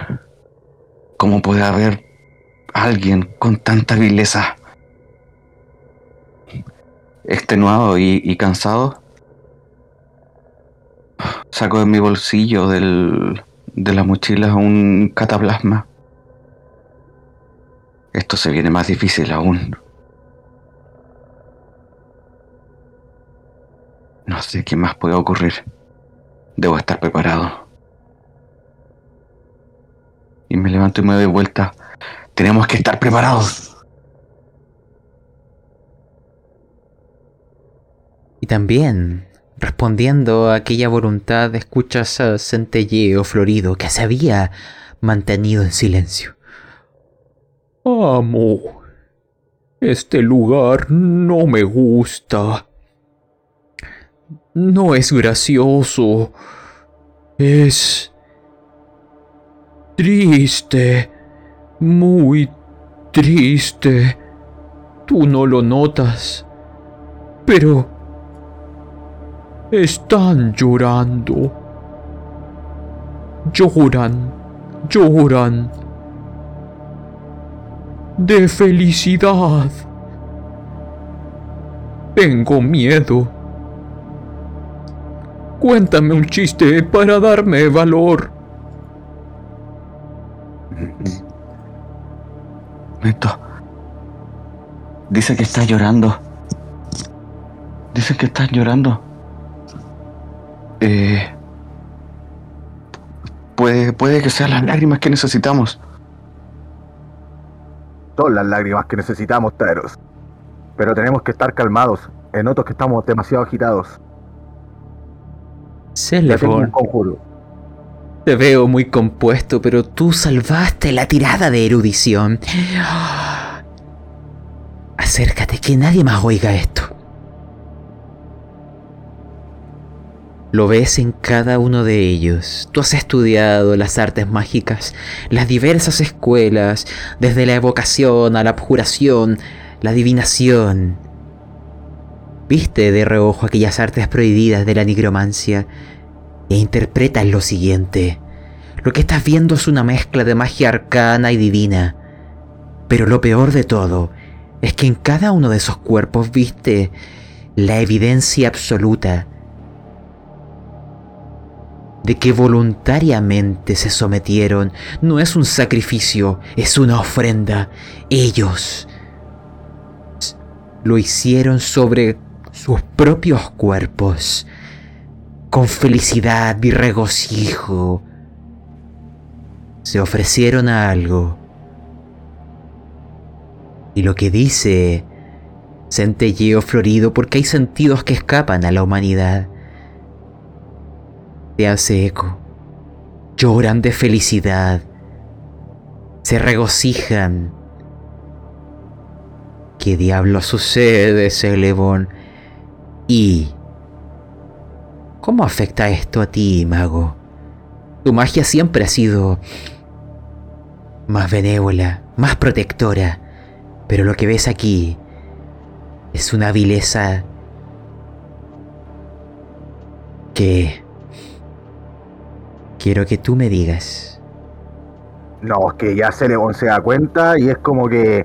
¿Cómo puede haber alguien con tanta vileza? Extenuado y, cansado, saco de mi bolsillo del, de la mochila un cataplasma. Esto se viene más difícil aún. No sé qué más puede ocurrir. Debo estar preparado. Y me levanto y me doy vuelta. Tenemos que estar preparados. Y también, respondiendo a aquella voluntad, escuchas a Centelleo Florido que se había mantenido en silencio. Amo. Este lugar no me gusta. No es gracioso. Es... triste. Muy triste. Tú no lo notas. Pero... Están llorando. Lloran. Lloran. De felicidad. Tengo miedo. Cuéntame un chiste para darme valor. Esto. Dice que está llorando. Dice que está llorando. Eh, puede que sean las lágrimas que necesitamos. Son las lágrimas que necesitamos, Taeros. Pero tenemos que estar calmados. En otros que estamos demasiado agitados. Celeborn, te veo muy compuesto, pero tú salvaste la tirada de erudición. (gasps) Acércate, que nadie más oiga esto. Lo ves en cada uno de ellos. Tú has estudiado las artes mágicas, las diversas escuelas, desde la evocación a la abjuración, la adivinación. Viste de reojo aquellas artes prohibidas de la nigromancia e interpretas lo siguiente. Lo que estás viendo es una mezcla de magia arcana y divina. Pero lo peor de todo es que en cada uno de esos cuerpos viste la evidencia absoluta de que voluntariamente se sometieron. No es un sacrificio, es una ofrenda. Ellos lo hicieron sobre sus propios cuerpos, con felicidad y regocijo. Se ofrecieron a algo. Y lo que dice centelleo florido porque hay sentidos que escapan a la humanidad. Te hace eco. Lloran de felicidad. Se regocijan. ¿Qué diablo sucede, Celebon? ¿Y cómo afecta esto a ti, mago? Tu magia siempre ha sido más benévola, más protectora, pero lo que ves aquí es una vileza que quiero que tú me digas. No, es que ya Celebon se da cuenta y es como que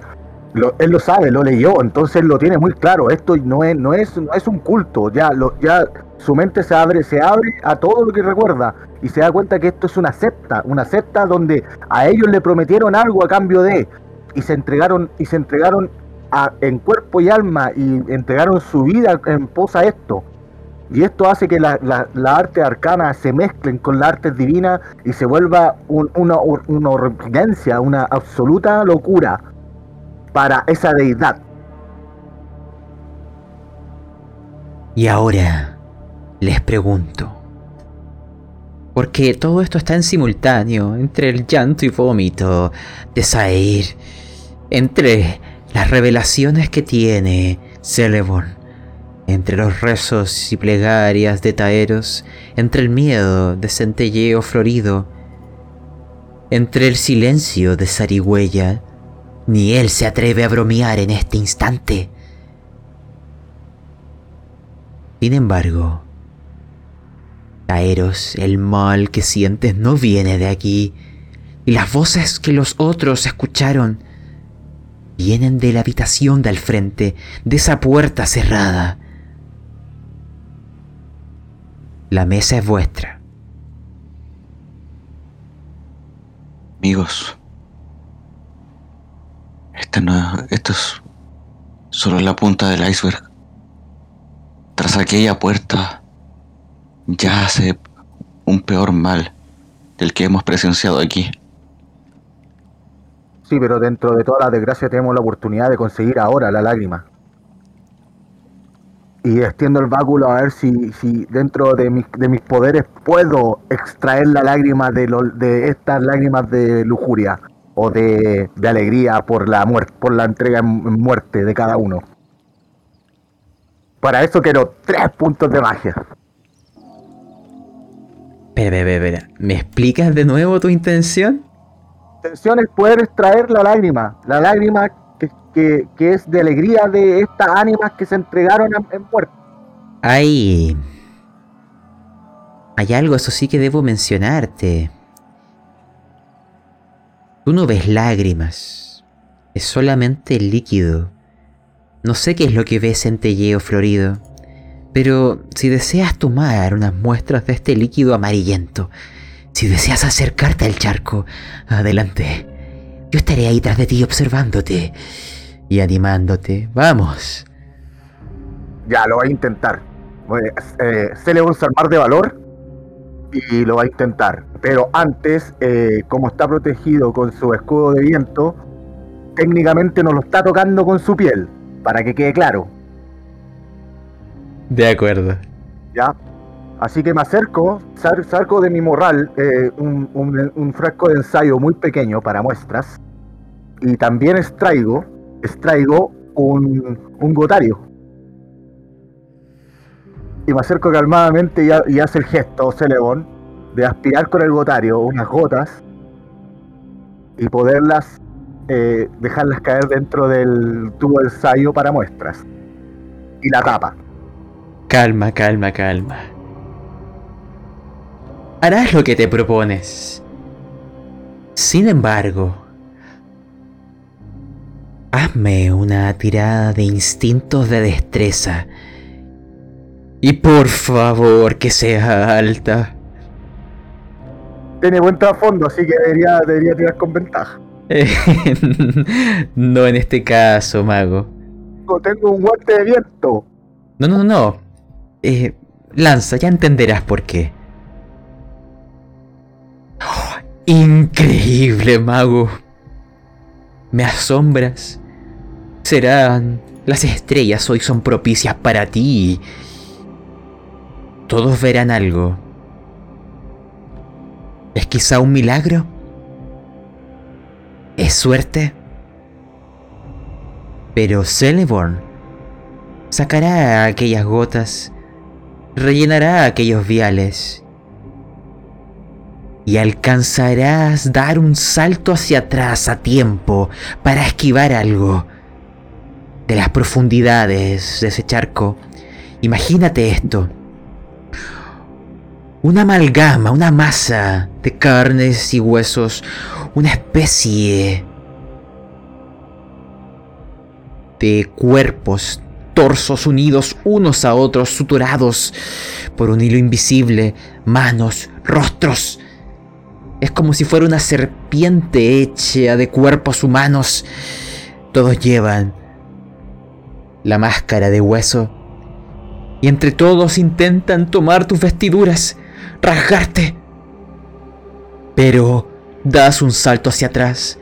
él lo sabe, lo leyó, entonces lo tiene muy claro. Esto no es, no es, no es un culto, ya, ya su mente se abre, se abre a todo lo que recuerda y se da cuenta que esto es una secta, una secta donde a ellos le prometieron algo a cambio de y se entregaron y se entregaron en cuerpo y alma y entregaron su vida en pos a esto. Y esto hace que la, la, la arte arcana se mezclen con la arte divina y se vuelva un- una, una una absoluta locura para esa deidad. Y ahora les pregunto. Porque todo esto está en simultáneo, entre el llanto y vómito de Sair, entre las revelaciones que tiene Celeborn, entre los rezos y plegarias de Taeros, entre el miedo de Centelleo Florido, entre el silencio de Sarigüeya, ni él se atreve a bromear en este instante. Sin embargo, Taeros, el mal que sientes no viene de aquí, y las voces que los otros escucharon vienen de la habitación del frente, de esa puerta cerrada. La mesa es vuestra. Amigos, esta no, esto es solo la punta del iceberg. Tras aquella puerta yace un peor mal del que hemos presenciado aquí. Sí, pero dentro de toda la desgracia tenemos la oportunidad de conseguir ahora la lágrima. Y extiendo el báculo a ver si, si dentro de mis, de mis poderes puedo extraer la lágrima de, lo- de estas lágrimas de lujuria o de, de alegría por la muerte, por la entrega en muerte de cada uno. Para eso quiero tres puntos de magia. Espera, espera, espera, espera. ¿Me explicas de nuevo tu intención? intención es poder extraer la lágrima, la lágrima que, que- es de alegría de estas ánimas que se entregaron en, muerte. Hay... Hay algo, eso sí que debo mencionarte. Tú no ves lágrimas. Es solamente el líquido. No sé qué es lo que ves en Telleo Florido. Pero si deseas tomar unas muestras de este líquido amarillento, si deseas acercarte al charco, adelante. Yo estaré ahí tras de ti observándote y animándote. Vamos. Ya lo va a intentar. Eh, se armar de valor y lo va a intentar. Pero antes, eh, como está protegido con su escudo de viento, técnicamente no lo está tocando con su piel, para que quede claro. De acuerdo. ¿Ya? Así que me acerco, saco de mi morral eh, un, un- un frasco de ensayo muy pequeño para muestras. Y también extraigo, extraigo un, un gotario. Y me acerco calmadamente y hace el gesto, Celebón, de aspirar con el gotario unas gotas y poderlas eh, dejarlas caer dentro del tubo de ensayo para muestras. Y la tapa. Calma, calma, calma. Harás lo que te propones. Sin embargo, hazme una tirada de instintos de destreza. Y por favor que sea alta. Tiene buen trasfondo, así que debería, debería tirar con ventaja. (laughs) no en este caso, mago. Tengo un guante de viento. No, no, no, no. Eh, lanza, ya entenderás por qué. Oh, increíble, mago. Me asombras. Serán... Las estrellas hoy son propicias para ti. Todos verán algo. ¿Es quizá un milagro? ¿Es suerte? Pero Celeborn sacará aquellas gotas, rellenará aquellos viales y alcanzarás dar un salto hacia atrás a tiempo para esquivar algo de las profundidades de ese charco. Imagínate esto. Una amalgama, una masa de carnes y huesos, una especie de cuerpos, torsos unidos unos a otros, suturados por un hilo invisible, manos, rostros. Es como si fuera una serpiente hecha de cuerpos humanos. Todos llevan la máscara de hueso. Y entre todos intentan tomar tus vestiduras, rasgarte. Pero das un salto hacia atrás.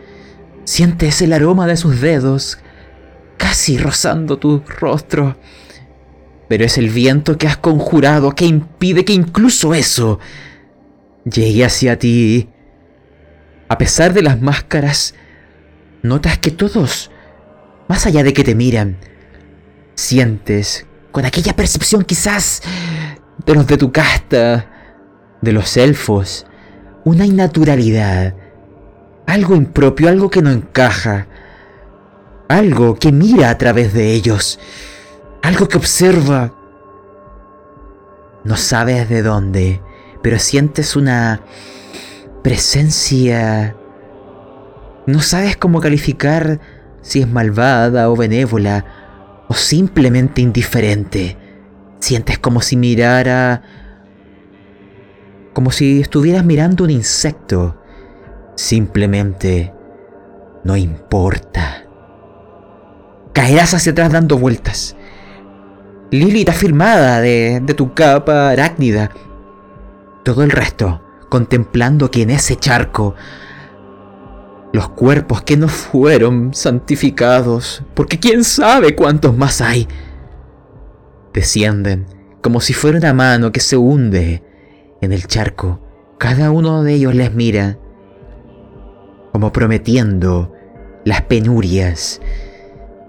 Sientes el aroma de sus dedos casi rozando tu rostro. Pero es el viento que has conjurado que impide que incluso eso llegue hacia ti. A pesar de las máscaras, notas que todos, más allá de que te miran, sientes con aquella percepción quizás de los de tu casta, de los elfos, una innaturalidad, algo impropio, algo que no encaja, algo que mira a través de ellos, algo que observa. No sabes de dónde, pero sientes una presencia... No sabes cómo calificar si es malvada o benévola o simplemente indiferente. Sientes como si mirara... como si estuvieras mirando un insecto. Simplemente no importa. Caerás hacia atrás dando vueltas. Lilith afirmada de, de tu capa arácnida. Todo el resto contemplando que en ese charco los cuerpos que no fueron santificados, porque quién sabe cuántos más hay, descienden como si fuera una mano que se hunde en el charco. Cada uno de ellos les mira como prometiendo las penurias.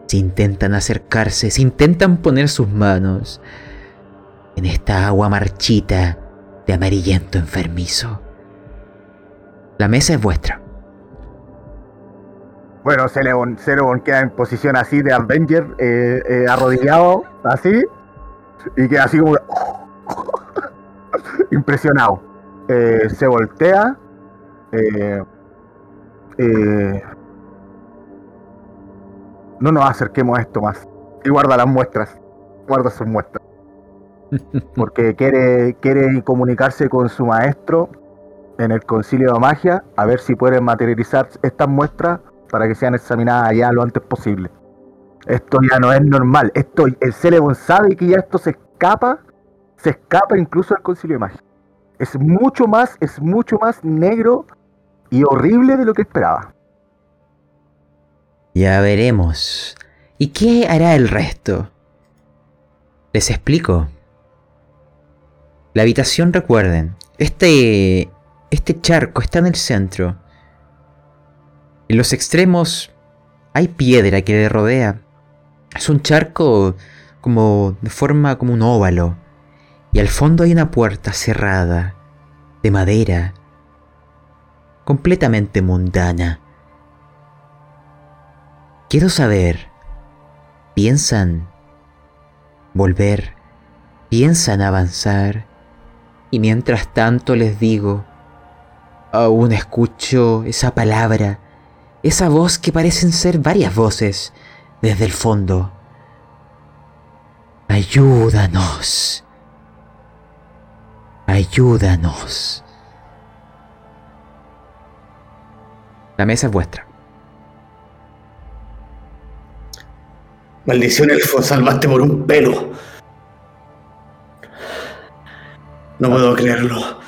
Se intentan acercarse, se intentan poner sus manos en esta agua marchita de amarillento enfermizo. La mesa es vuestra. Bueno, Celebon queda en posición así de Avenger, eh, eh, arrodillado, así, y queda así como (laughs) impresionado. Eh, se voltea, no nos acerquemos a esto más. Y guarda las muestras, guarda sus muestras. (laughs) Porque quiere, quiere comunicarse con su maestro en el concilio de magia, a ver si pueden materializar estas muestras para que sean examinadas allá lo antes posible. Esto ya no es normal. Esto, el Celebon sabe que ya esto se escapa, se escapa incluso del concilio de magia. Es mucho más, es mucho más negro y horrible de lo que esperaba. Ya veremos. ¿Y qué hará el resto? Les explico. La habitación, recuerden, este, este charco está en el centro. En los extremos hay piedra que le rodea. Es un charco como de forma como un óvalo. Y al fondo hay una puerta cerrada, de madera, completamente mundana. Quiero saber, ¿piensan volver? ¿Piensan avanzar? Y mientras tanto les digo, aún escucho esa palabra, esa voz que parecen ser varias voces desde el fondo. Ayúdanos. Ayúdanos. La mesa es vuestra. Maldición, Elfo, salvaste por un pelo. No puedo creerlo.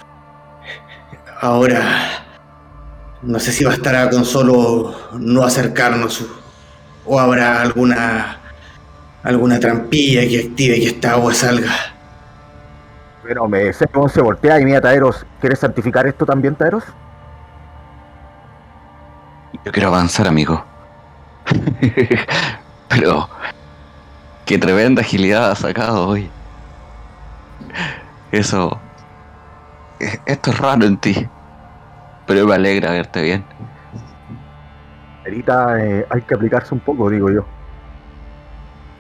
Ahora, no sé si bastará con solo no acercarnos o habrá alguna alguna trampilla que active que esta agua salga. Bueno, me sé cómo se voltea y mira, Taeros, ¿quieres santificar esto también, Taeros? Yo quiero avanzar, amigo. (laughs) Pero... Qué tremenda agilidad has sacado hoy. Eso... e- Esto es raro en ti. Pero me alegra verte bien. Ahorita eh, hay que aplicarse un poco, digo yo.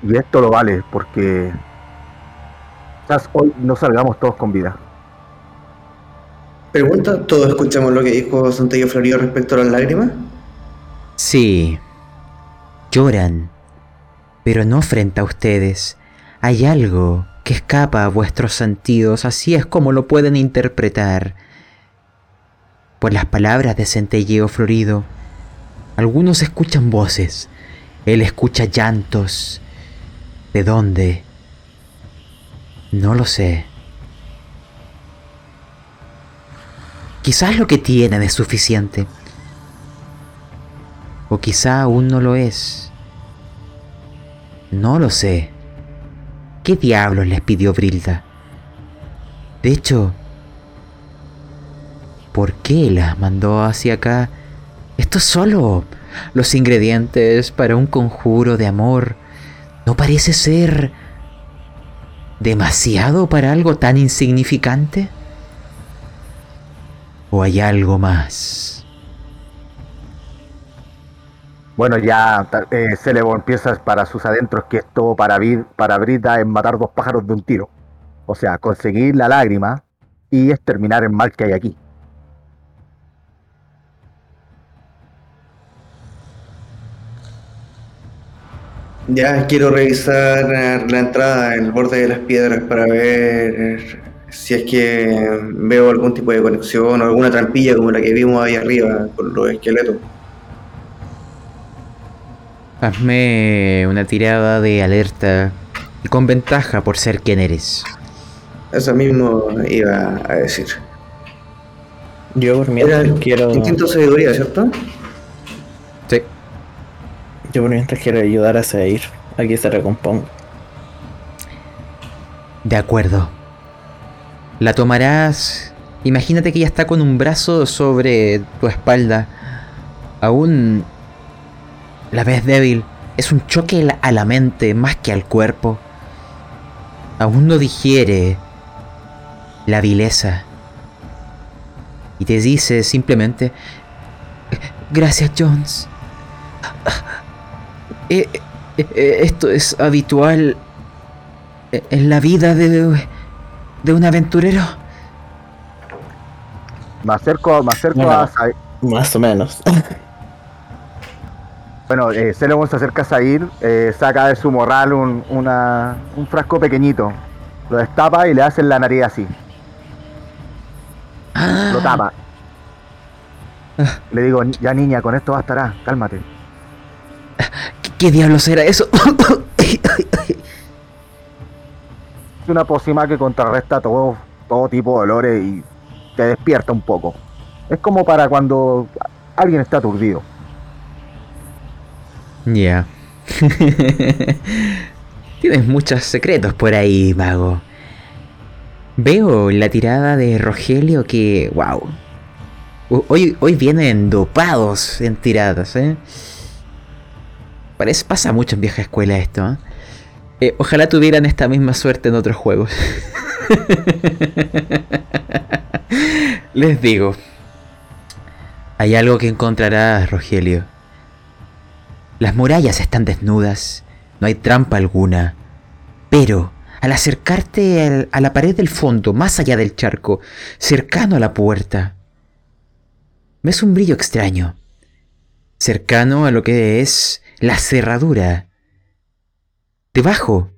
Y esto lo vale, porque quizás hoy no salgamos todos con vida. Pregunta, ¿todos escuchamos lo que dijo Santello Florido respecto a las lágrimas? Sí. Lloran. Pero no frente a ustedes. Hay algo que escapa a vuestros sentidos, así es como lo pueden interpretar. Por las palabras de Centelleo Florido, algunos escuchan voces, él escucha llantos. ¿De dónde? No lo sé. Quizás lo que tienen es suficiente. O quizá aún no lo es. No lo sé. ¿Qué diablos les pidió Brilda? De hecho, ¿por qué las mandó hacia acá? Esto es solo los ingredientes para un conjuro de amor. ¿No parece ser demasiado para algo tan insignificante? ¿O hay algo más? Bueno, ya eh, Celeborn empieza para sus adentros que esto para, para Brida es matar dos pájaros de un tiro. O sea, conseguir la lágrima y exterminar el mal que hay aquí. Ya quiero revisar la entrada, el borde de las piedras para ver si es que veo algún tipo de conexión o alguna trampilla como la que vimos ahí arriba con los esqueletos. Hazme una tirada de alerta y con ventaja por ser quien eres. Eso mismo iba a decir. Yo por mientras Era quiero. instinto de sabiduría, ¿cierto? Yo por mientras quiero ayudar a Seir a que se recomponga. De acuerdo. La tomarás. Imagínate que ella está con un brazo sobre tu espalda. Aún la ves débil. Es un choque a la mente más que al cuerpo. Aún no digiere la vileza. Y te dice simplemente... Gracias, Jones. Eh, eh, esto es habitual en la vida de, de un aventurero. Me acerco, me acerco Bueno. a Más o menos. (laughs) Bueno, eh, Celeborn se acerca a Sair, eh, saca de su morral un, una- un frasco pequeñito. Lo destapa y le hace en la nariz así. Lo tapa. Le digo, ya niña, con esto bastará, cálmate. (laughs) ¿Qué, diablos era eso? Es (laughs) una pócima que contrarresta todo, todo tipo de dolores y te despierta un poco. Es como para cuando alguien está aturdido. Ya. (laughs) Tienes muchos secretos por ahí, mago. Veo la tirada de Rogelio que, wow. Hoy, hoy vienen dopados en tiradas, ¿eh? Parece, pasa mucho en vieja escuela esto, ¿eh? Eh, ojalá tuvieran esta misma suerte en otros juegos. (laughs) Les digo, hay algo que encontrarás, Rogelio. Las murallas están desnudas, no hay trampa alguna, pero al acercarte a la pared del fondo, más allá del charco, cercano a la puerta, ves un brillo extraño, cercano a lo que es la cerradura. Debajo,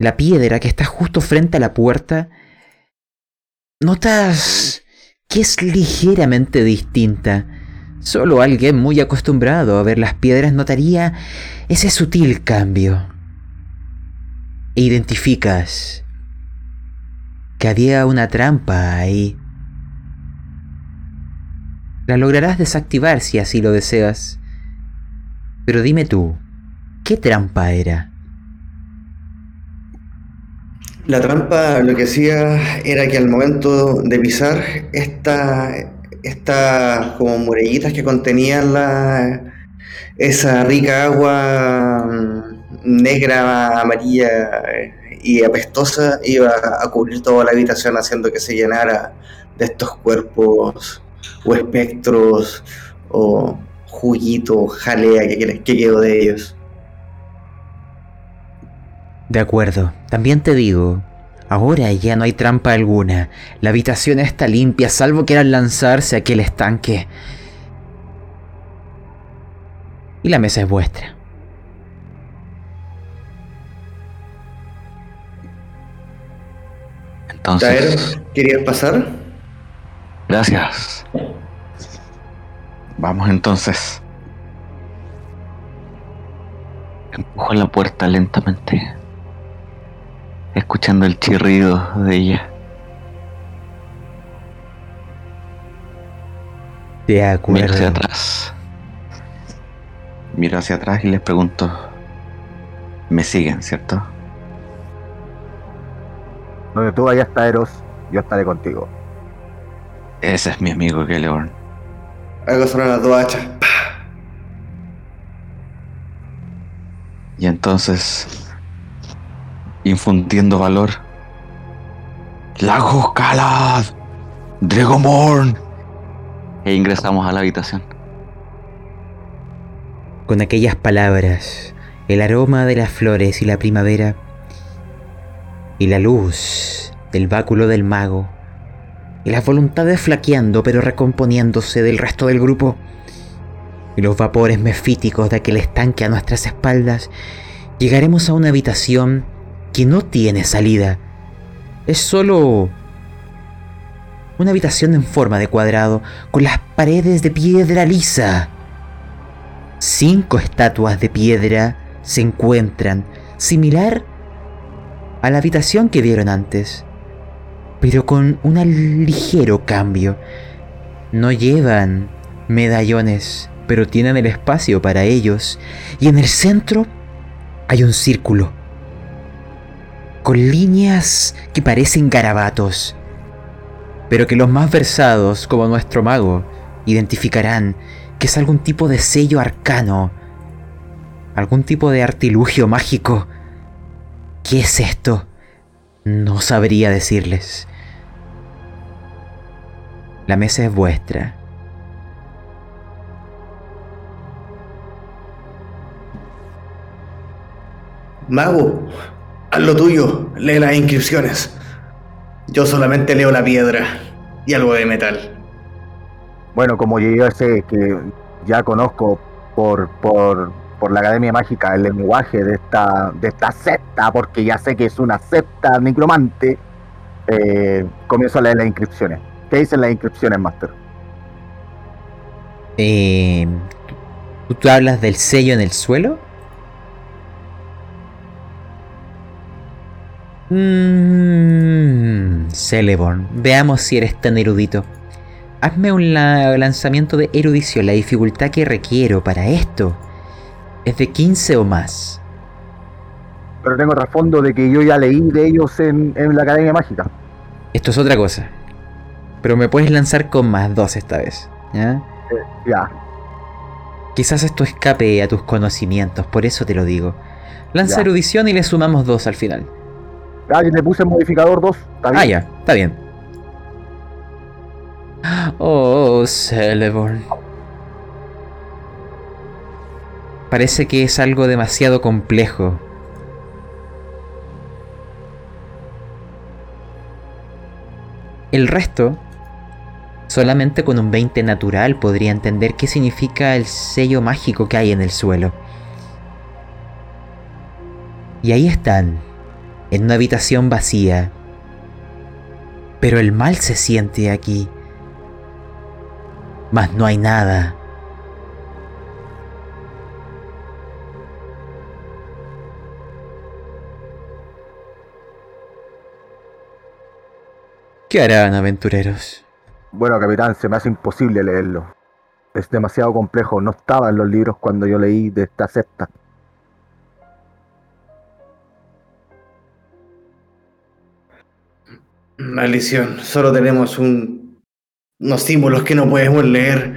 la piedra que está justo frente a la puerta, notas que es ligeramente distinta. Solo alguien muy acostumbrado a ver las piedras notaría ese sutil cambio. E identificas que había una trampa ahí. La lograrás desactivar si así lo deseas. Pero dime tú, ¿qué trampa era? La trampa lo que hacía era que al momento de pisar estas como murallitas que contenían la, esa rica agua mm, negra, amarilla y apestosa iba a cubrir toda la habitación haciendo que se llenara de estos cuerpos o espectros o juguito, jalea que, que quedó de ellos. De acuerdo, también te digo, ahora ya no hay trampa alguna, la habitación está limpia salvo quieran lanzarse a aquel estanque. Y la mesa es vuestra. Entonces... ¿Querías pasar? Gracias. Vamos entonces. Empujo la puerta lentamente escuchando el chirrido de ella. De acuerdo. Miro hacia atrás. Miro hacia atrás y les pregunto, ¿me siguen, cierto? Donde tú vayas, Eros, yo estaré contigo. Ese es mi amigo Geleorn. Algo son las dos hachas. Y entonces infundiendo valor. Lago Calad, Dragomorn. E ingresamos a la habitación. Con aquellas palabras, el aroma de las flores y la primavera, y la luz del báculo del mago, las voluntades flaqueando pero recomponiéndose del resto del grupo, y los vapores mefíticos de aquel estanque a nuestras espaldas, llegaremos a una habitación que no tiene salida. Es solo una habitación en forma de cuadrado, con las paredes de piedra lisa. Cinco estatuas de piedra se encuentran, similar a la habitación que vieron antes, pero con un ligero cambio. No llevan medallones, pero tienen el espacio para ellos, y en el centro hay un círculo con líneas que parecen garabatos, pero que los más versados, como nuestro mago, identificarán que es algún tipo de sello arcano, algún tipo de artilugio mágico. ¿Qué es esto? No sabría decirles. La mesa es vuestra. Mago, Haz lo tuyo, lee las inscripciones. Yo solamente leo la piedra y algo de metal. Bueno, como yo sé que ya conozco por, por, por la Academia Mágica el lenguaje de esta, de esta secta, porque ya sé que es una secta necromante, eh, comienzo a leer las inscripciones. ¿Qué dicen las inscripciones, Master? Eh, ¿Tú hablas del sello en el suelo? Mm, Celeborn, veamos si eres tan erudito. Hazme un la- lanzamiento de erudición. La dificultad que requiero para esto es de 15 o más. Pero tengo trasfondo de que yo ya leí de ellos en, en la Academia Mágica. Esto es otra cosa. Pero me puedes lanzar con más 2 esta vez. ¿ya? Ya, Quizás esto escape a tus conocimientos, por eso te lo digo. Lanza Ya. erudición y le sumamos 2 al final. ah, le puse el modificador 2. ¿está bien? Ah, ya, está bien. Oh, Celeborn. Parece que es algo demasiado complejo. El resto, solamente con un 20 natural podría entender qué significa el sello mágico que hay en el suelo. Y ahí están, en una habitación vacía, pero el mal se siente aquí. Mas no hay nada. ¿Qué harán, aventureros? Bueno, capitán, se me hace imposible leerlo. Es demasiado complejo. No estaba en los libros cuando yo leí de esta secta. Maldición, solo tenemos un, unos símbolos que no podemos leer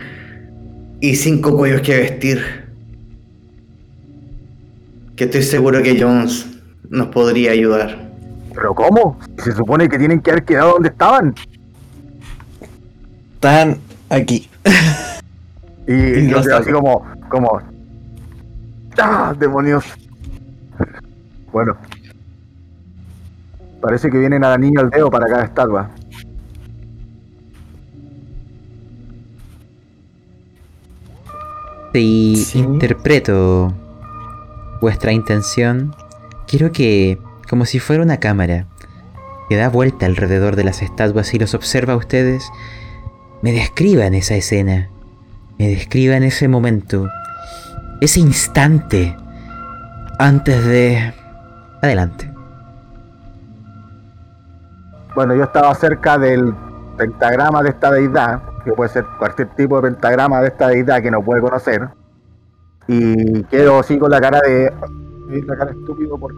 y cinco cuellos que vestir. Que estoy seguro que Jones nos podría ayudar. ¿Pero cómo? Se supone que tienen que haber quedado donde estaban. Están aquí. Y, Y yo no quedo así como, como. ¡Ah! ¡Demonios! Bueno. Parece que vienen a la niña al dedo para cada estatua. Si Sí. interpreto vuestra intención, quiero que, como si fuera una cámara, que da vuelta alrededor de las estatuas y los observa a ustedes, me describan esa escena, me describan ese momento, ese instante, antes de... Adelante. Bueno, yo estaba cerca del pentagrama de esta deidad, que puede ser cualquier tipo de pentagrama de esta deidad que no puede conocer. Y quedo así con la cara de. La cara estúpido porque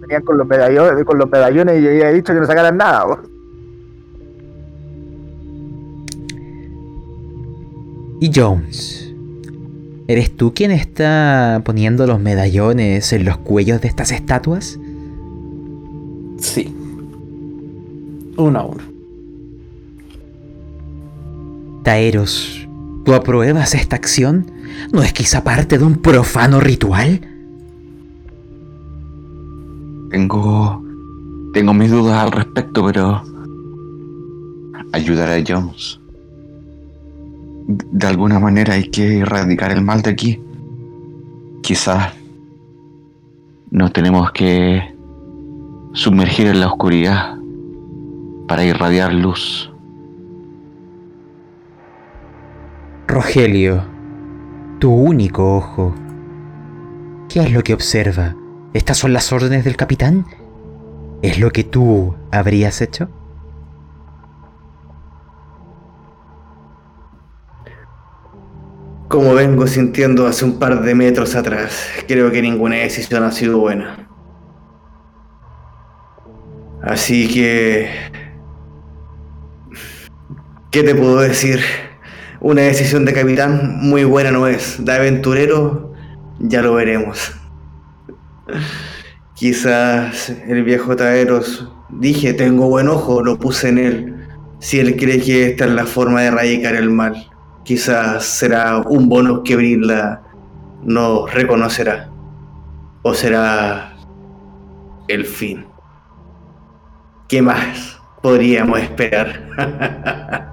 venían, con los medallones, con los medallones y yo había dicho que no sacaran nada. (laughs) Y Jones, ¿eres tú quien está poniendo los medallones en los cuellos de estas estatuas? Sí. Uno a uno. Taeros, ¿tú apruebas esta acción? ¿No es quizá parte de un profano ritual? Tengo. Tengo mis dudas al respecto, pero. Ayudar a Jones. De alguna manera hay que erradicar el mal de aquí. Quizás. Nos tenemos que. sumergir en la oscuridad. Para irradiar luz. Rogelio, tu único ojo. ¿Qué es lo que observa? ¿Estas son las órdenes del capitán? ¿Es lo que tú habrías hecho? Como vengo sintiendo hace un par de metros atrás, creo que ninguna decisión ha sido buena. Así que... ¿Qué te puedo decir? Una decisión de capitán muy buena no es. De aventurero, ya lo veremos. (laughs) Quizás el viejo Taeros, dije, tengo buen ojo, lo puse en él. Si él cree que esta es la forma de erradicar el mal, quizás será un bono que Brilla no reconocerá. O será el fin. ¿Qué más podríamos esperar? (laughs)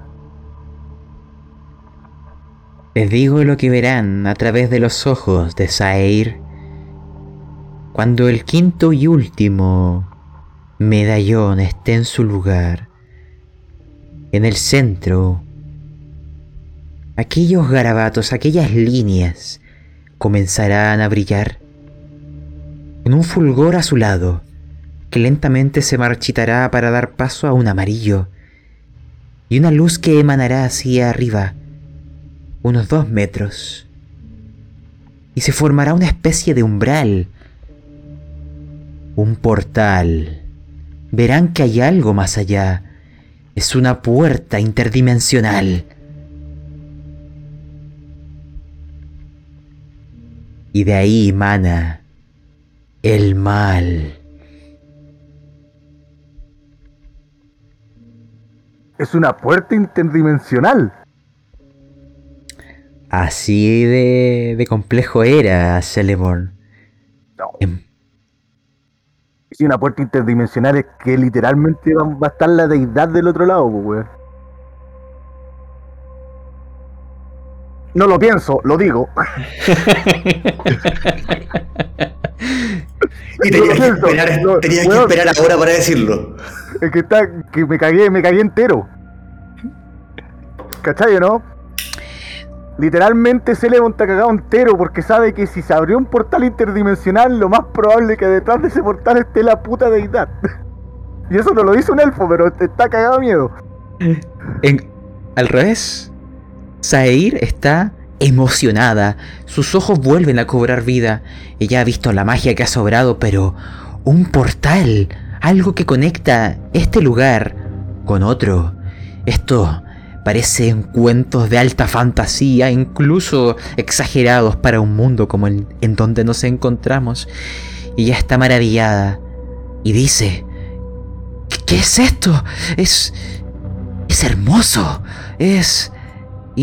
Les digo lo que verán a través de los ojos de Saeir cuando el quinto y último medallón esté en su lugar. En el centro, aquellos garabatos, aquellas líneas comenzarán a brillar con un fulgor azulado que lentamente se marchitará para dar paso a un amarillo y una luz que emanará hacia arriba, unos dos metros, y se formará una especie de umbral, un portal. Verán que hay algo más allá. Es una puerta interdimensional. Y de ahí emana el mal. Es una puerta interdimensional. Así de, de complejo era Celeborn. No. Em, Si una puerta interdimensional es que literalmente va, va a estar la deidad del otro lado, pues, weón. No lo pienso, lo digo. Y tenías que esperar, lo- tenías que weón. esperar ahora para decirlo. Es que está, que me cagué, me cagué entero. ¿Cachai, no? Literalmente Celebon está cagado entero porque sabe que si se abrió un portal interdimensional, lo más probable es que detrás de ese portal esté la puta deidad. Y eso no lo dice un elfo, pero está cagado miedo. En- al revés, Saeir está emocionada. Sus ojos vuelven a cobrar vida. Ella ha visto la magia que ha sobrado, pero un portal, algo que conecta este lugar con otro. Esto parecen cuentos de alta fantasía, incluso exagerados para un mundo como el en donde nos encontramos. Ella está maravillada y dice, ¿qué, qué es esto? Es... Es hermoso. Es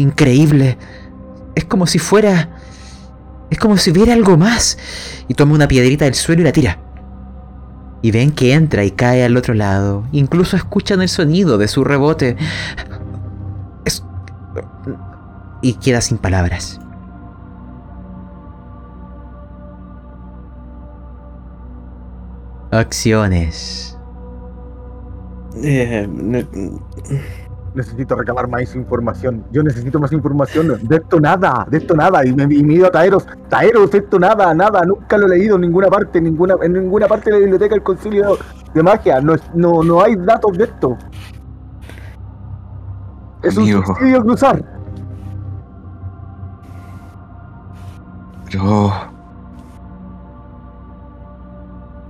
increíble. Es como si fuera... Es como si hubiera algo más. Y toma una piedrita del suelo y la tira. Y ven que entra y cae al otro lado. Incluso escuchan el sonido de su rebote. Es... Y queda sin palabras. Acciones. Eh, Necesito recabar más información. Yo necesito más información. De esto nada, de esto nada. Y me, y me he ido a Taeros. Taeros, de esto nada, nada. Nunca lo he leído en ninguna parte, en ninguna, en ninguna parte de la biblioteca del concilio de magia. No, no, no hay datos de esto. Es Amigo. un suicidio cruzar. Pero...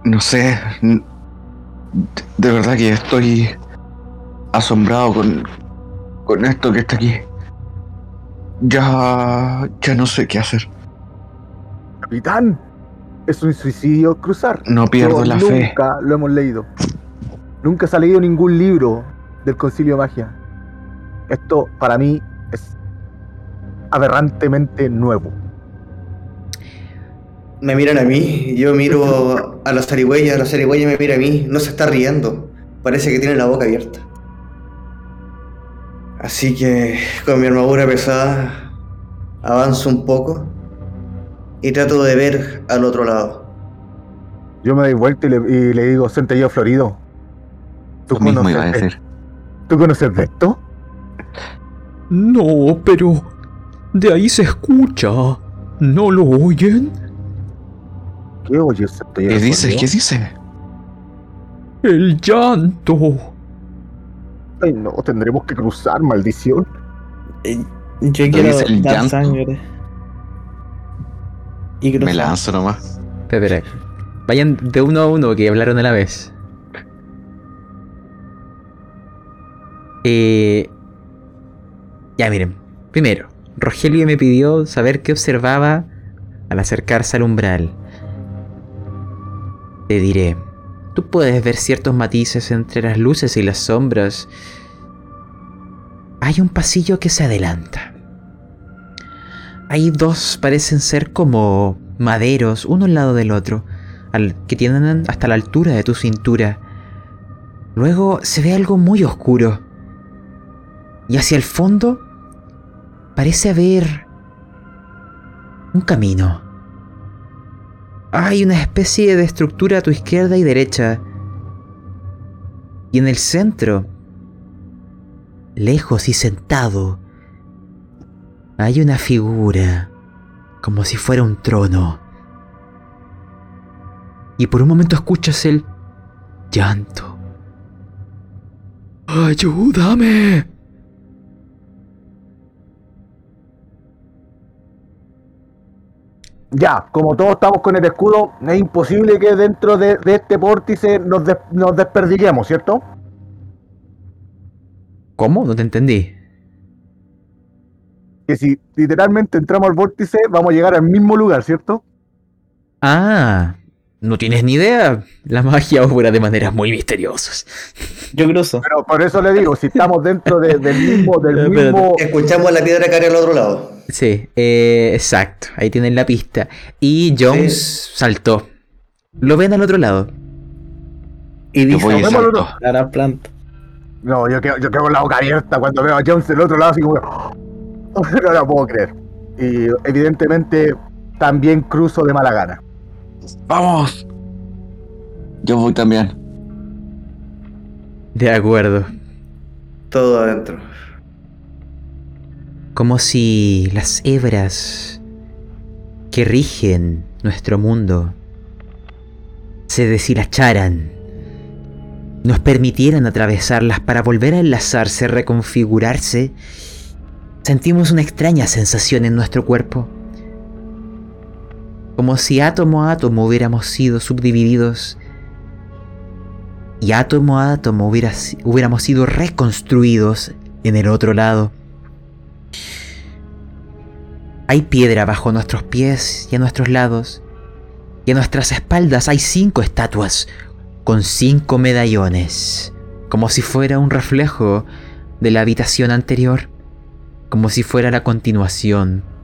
No sé. de verdad que estoy asombrado con, con esto que está aquí. Ya... Ya no sé qué hacer. Capitán, es un suicidio cruzar. No pierdo Yo la fe. Nunca lo hemos leído. Nunca se ha leído ningún libro del Concilio de Magia. Esto para mí es aberrantemente nuevo. Me miran a mí, yo miro a la zarigüeya, la zarigüeya me mira a mí, no se está riendo, parece que tiene la boca abierta. Así que con mi armadura pesada avanzo un poco y trato de ver al otro lado. Yo me doy vuelta y le, y le digo, Centello Florido. ¿Tú Lo mismo iba a conoces, de, decir. ¿Tú conoces de esto? No, pero... De ahí se escucha. ¿No lo oyen? ¿Qué oyes, Centello ¿Qué dice? ¿Qué dice? El llanto. Ay, no, tendremos que cruzar, maldición. eh, yo quiero el dar llanto. sangre. Y Me lanzo nomás. Espera. Vayan de uno a uno que hablaron a la vez. Eh, ya miren. Primero, Rogelio me pidió saber qué observaba al acercarse al umbral. Te diré. Tú puedes ver ciertos matices entre las luces y las sombras. Hay un pasillo que se adelanta. Hay dos, parecen ser como maderos, uno al lado del otro, que tienen hasta la altura de tu cintura. Luego se ve algo muy oscuro. Y hacia el fondo parece haber un camino. Hay una especie de estructura a tu izquierda y derecha. Y en el centro, lejos y sentado, hay una figura, como si fuera un trono. Y por un momento escuchas el Llanto. ¡Ayúdame! Ya, como todos estamos con el escudo, es imposible que dentro de, de este vórtice nos, des- nos desperdiquemos, ¿cierto? ¿Cómo? No te entendí. Que si literalmente entramos al vórtice, vamos a llegar al mismo lugar, ¿cierto? Ah, no tienes ni idea. La magia obra de maneras muy misteriosas. Yo cruzo. Pero por eso le digo, si estamos dentro de- del mismo, del (laughs) mismo. Escuchamos la piedra caer al otro lado. Sí, eh, exacto. Ahí tienen la pista. Y Jones saltó. Lo ven al otro lado. Y Yo dice, voy y "Nos vemos al salto. La gran planta. No, yo quedo, yo quedo con la boca abierta cuando veo a Jones del otro lado, así como. (laughs) No lo puedo creer. Y evidentemente también cruzo de mala gana. ¡Vamos! Yo voy también. de acuerdo. Todo adentro. Como si las hebras que rigen nuestro mundo se deshilacharan, nos permitieran atravesarlas para volver a enlazarse, reconfigurarse, sentimos una extraña sensación en nuestro cuerpo. Como si átomo a átomo hubiéramos sido subdivididos y átomo a átomo hubiéramos sido reconstruidos en el otro lado. Hay piedra bajo nuestros pies y a nuestros lados. Y a nuestras espaldas hay cinco estatuas con cinco medallones. Como si fuera un reflejo de la habitación anterior. Como si fuera la continuación.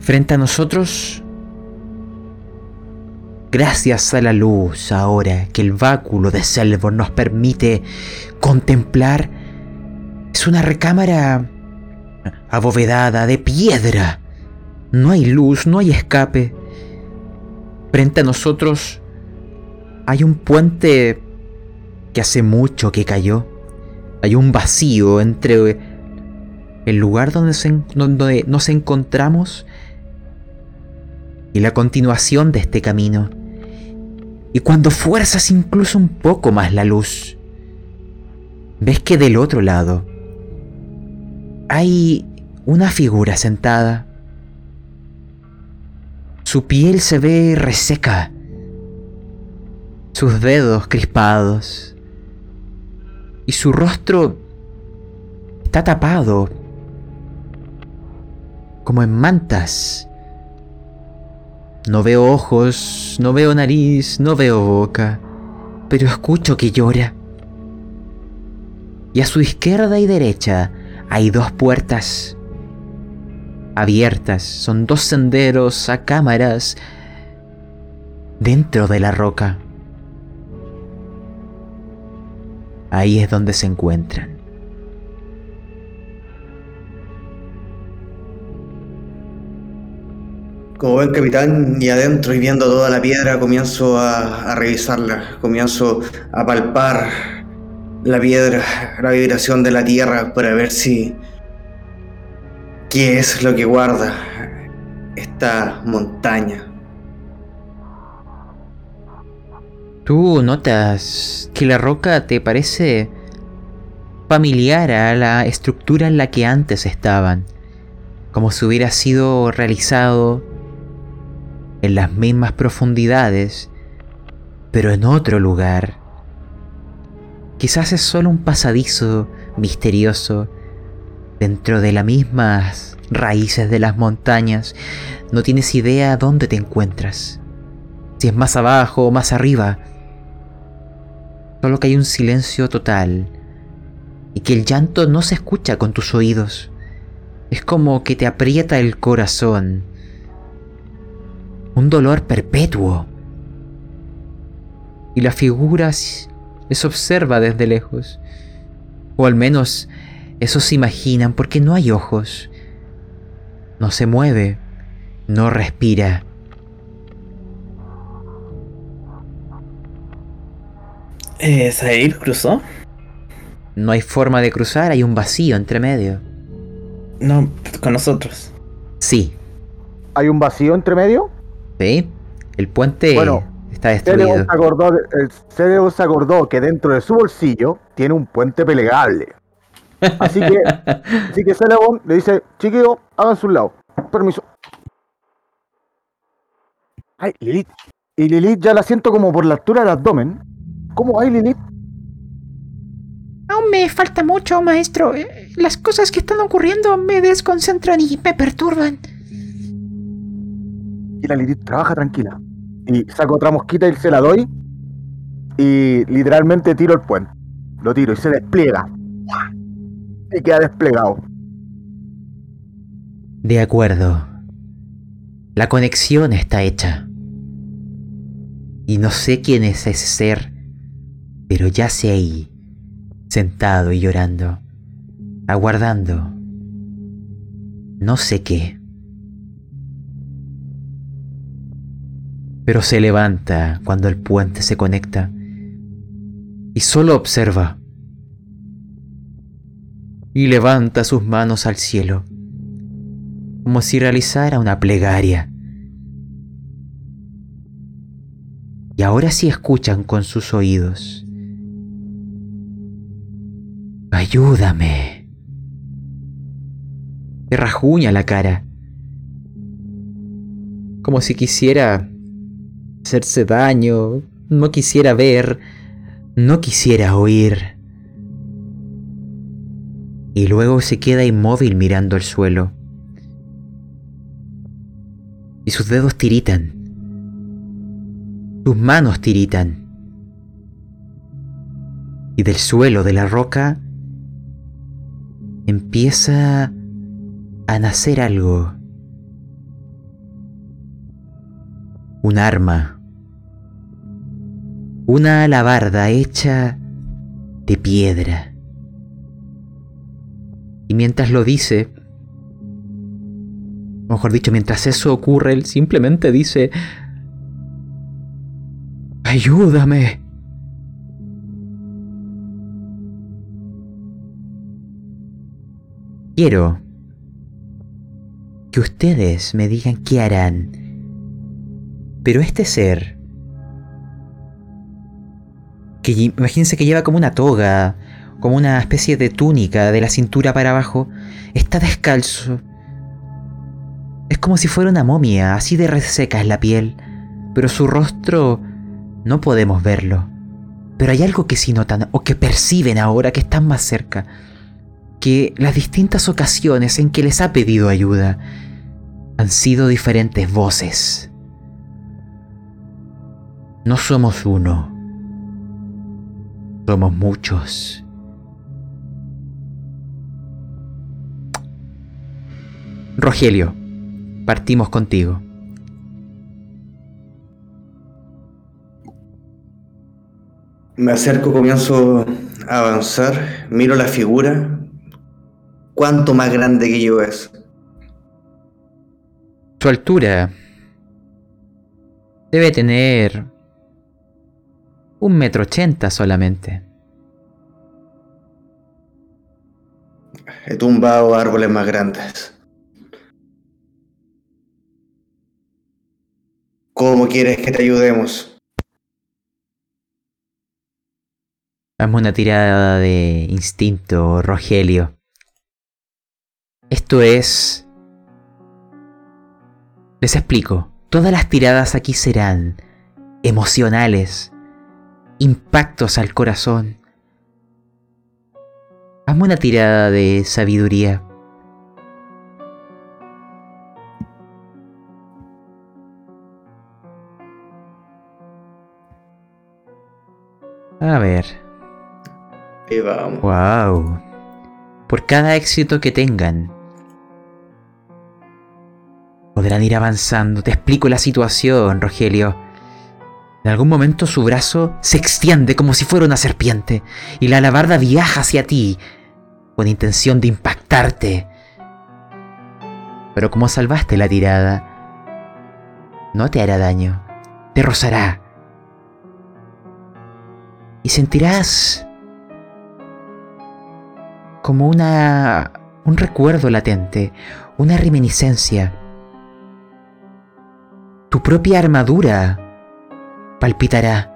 Frente a nosotros, gracias a la luz ahora que el báculo de Selvor nos permite contemplar, es una recámara abovedada de piedra. No hay luz, no hay escape. Frente a nosotros hay un puente que hace mucho que cayó. Hay un vacío entre el lugar donde, nos encontramos y la continuación de este camino. Y cuando fuerzas incluso un poco más la luz, ves que del otro lado hay una figura sentada. Su piel se ve reseca, sus dedos crispados y su rostro está tapado como en mantas. No veo ojos, no veo nariz, no veo boca, pero escucho que llora. Y a su izquierda y derecha hay dos puertas abiertas. Son dos senderos a cámaras dentro de la roca. Ahí es donde se encuentran. Como buen capitán y adentro y viendo toda la piedra, comienzo a, a revisarla, comienzo a palpar la piedra, la vibración de la tierra para ver si qué es lo que guarda esta montaña. Tú notas que la roca te parece familiar a la estructura en la que antes estaban, como si hubiera sido realizado en las mismas profundidades, pero en otro lugar. Quizás es solo un pasadizo misterioso dentro de las mismas raíces de las montañas. No tienes idea dónde te encuentras. Si es más abajo o más arriba. Solo que hay un silencio total y que el llanto no se escucha con tus oídos. Es como que te aprieta el corazón. Un dolor perpetuo. Y la figura les observa desde lejos. O al menos eso se imaginan porque no hay ojos. No se mueve. No respira. Eh, cruzó. No hay forma de cruzar, hay un vacío entre medio. No, con nosotros. Sí, ¿Hay un vacío entre medio? ¿Sí? El puente Bueno. Está destruido. se acordó, de- el Celeborn se acordó que dentro de su bolsillo tiene un puente plegable. Así que, (laughs) así que le dice, chiquillo, háganse un lado. Permiso. Ay, Lilith. Y Lilith ya la siento como por la altura del abdomen. ¿Cómo hay, Lilith? Aún me falta mucho, maestro. Eh, Las cosas que están ocurriendo me desconcentran y me perturban. Y la Lilith trabaja tranquila. Y saco otra mosquita y se la doy. Y literalmente tiro el puente. Lo tiro y se despliega. Y queda desplegado. De acuerdo. La conexión está hecha. Y no sé quién es ese ser, pero yace ahí, sentado y llorando, aguardando. No sé qué. Pero se levanta cuando el puente se conecta y solo observa. Y levanta sus manos al cielo como si realizara una plegaria. Y ahora sí escuchan con sus oídos. Ayúdame. Se rajuña la cara. Como si quisiera hacerse daño, no quisiera ver, no quisiera oír. Y luego se queda inmóvil mirando el suelo y sus dedos tiritan. Sus manos tiritan. Y del suelo de la roca empieza a nacer algo. Un arma. Una alabarda hecha de piedra. Y mientras lo dice, mejor dicho, mientras eso ocurre, él simplemente dice, ayúdame. Quiero que ustedes me digan qué harán. Pero este ser, que imagínense que lleva como una toga, como una especie de túnica de la cintura para abajo, está descalzo. Es como si fuera una momia, así de reseca es la piel, pero su rostro no podemos verlo. Pero hay algo que sí notan o que perciben ahora que están más cerca, que las distintas ocasiones en que les ha pedido ayuda han sido diferentes voces. No somos uno, somos muchos. Rogelio, partimos contigo. Me acerco, comienzo a avanzar, miro la figura. ¿Cuánto más grande que yo es? Su altura debe tener un metro ochenta solamente. He tumbado árboles más grandes. ¿Cómo quieres que te ayudemos? Hazme una tirada de instinto, Rogelio. Esto es... Les explico. Todas las tiradas aquí serán emocionales, impactos al corazón. Hazme una tirada de sabiduría. A ver. Ahí vamos. Wow. Por cada éxito que tengan, podrán ir avanzando. Te explico la situación, Rogelio. En algún momento su brazo se extiende como si fuera una serpiente y la alabarda viaja hacia ti con intención de impactarte. Pero como salvaste la tirada, no te hará daño, te rozará. Y sentirás como una un recuerdo latente, una reminiscencia. Tu propia armadura palpitará,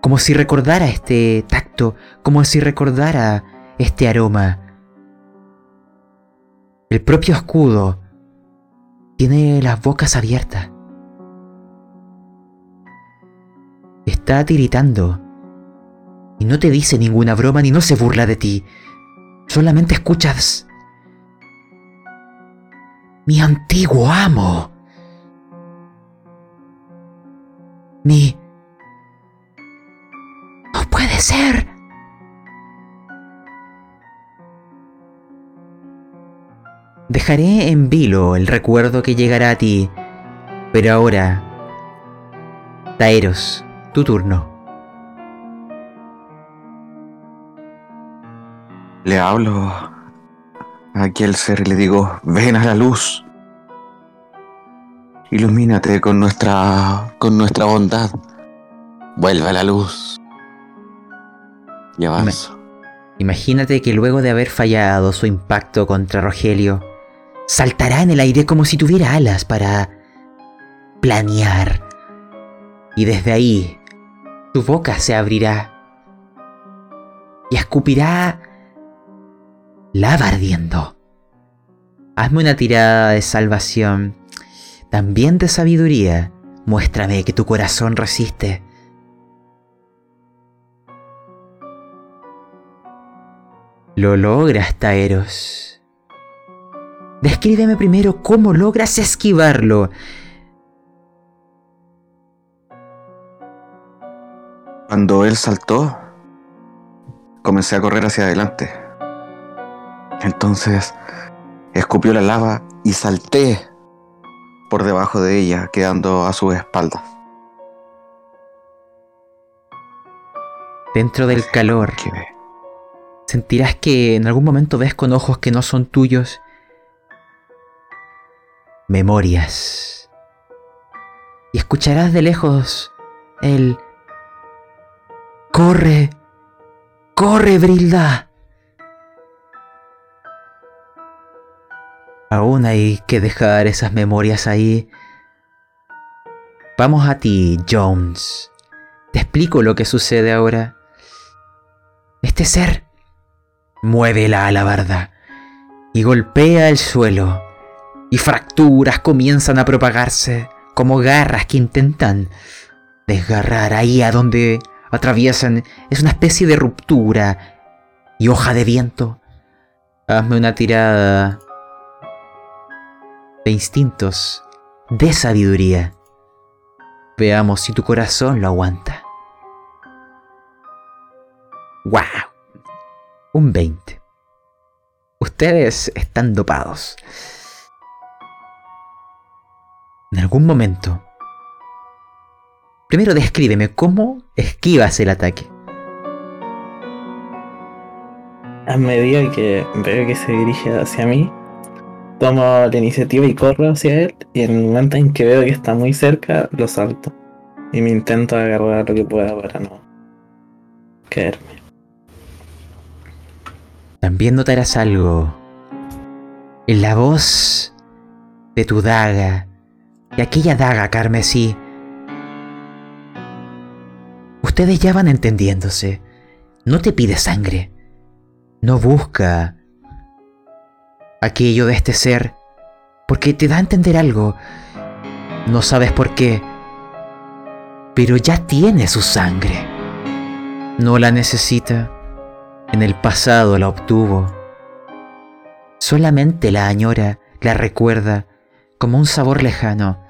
como si recordara este tacto, como si recordara este aroma. El propio escudo tiene las bocas abiertas. Está tiritando. Y no te dice ninguna broma ni no se burla de ti. Solamente escuchas. Mi antiguo amo. Mi... No puede ser. Dejaré en vilo el recuerdo que llegará a ti, pero ahora... Taeros, tu turno. Le hablo a aquel ser y le digo, ven a la luz. Ilumínate con nuestra, con nuestra bondad. Vuelve a la luz. Y avanzo. Imagínate que luego de haber fallado su impacto contra Rogelio, saltará en el aire como si tuviera alas para planear. Y desde ahí, su boca se abrirá y escupirá lava ardiendo. Hazme una tirada de salvación, también de sabiduría. Muéstrame que tu corazón resiste. Lo logras, Taeros. Descríbeme primero cómo logras esquivarlo. Cuando él saltó, comencé a correr hacia adelante. Entonces, escupió la lava y salté por debajo de ella, quedando a sus espaldas. Dentro del calor, sentirás que en algún momento ves con ojos que no son tuyos memorias. Y escucharás de lejos el... Corre, corre, Brilda. Aún hay que dejar esas memorias ahí. Vamos a ti, Jones. Te explico lo que sucede ahora. Este ser mueve la alabarda y golpea el suelo y fracturas comienzan a propagarse como garras que intentan desgarrar ahí a donde atraviesan. Es una especie de ruptura y hoja de viento. Hazme una tirada de instintos, de sabiduría. Veamos si tu corazón lo aguanta. ¡Wow! Un 20. Ustedes están dopados. En algún momento. Primero descríbeme cómo esquivas el ataque. A medida que veo que se dirige hacia mí, tomo la iniciativa y corro hacia él. Y en el momento en que veo que está muy cerca, lo salto. Y me intento agarrar lo que pueda para no caerme. También notarás algo en la voz de tu daga, de aquella daga carmesí. Ustedes ya van entendiéndose. No te pide sangre. No busca aquello de este ser porque te da a entender algo. No sabes por qué, pero ya tiene su sangre. No la necesita. En el pasado la obtuvo. Solamente la añora, la recuerda como un sabor lejano.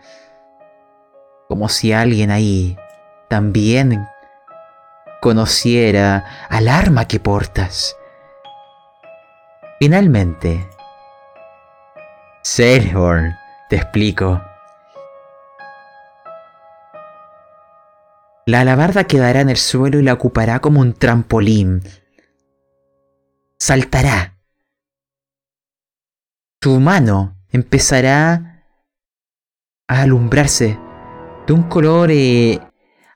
Como si alguien ahí también conociera al arma que portas. Finalmente, Sailhorn, te explico. La alabarda quedará en el suelo y la ocupará como un trampolín. Saltará. Su mano empezará a alumbrarse de un color eh,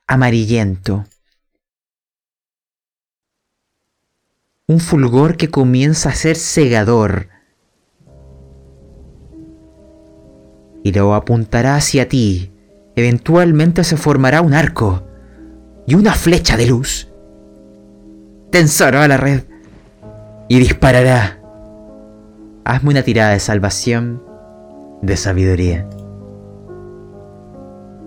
amarillento. Un fulgor que comienza a ser cegador. Y lo apuntará hacia ti. Eventualmente se formará un arco. y una flecha de luz tensará la red y disparará. Hazme una tirada de salvación de sabiduría.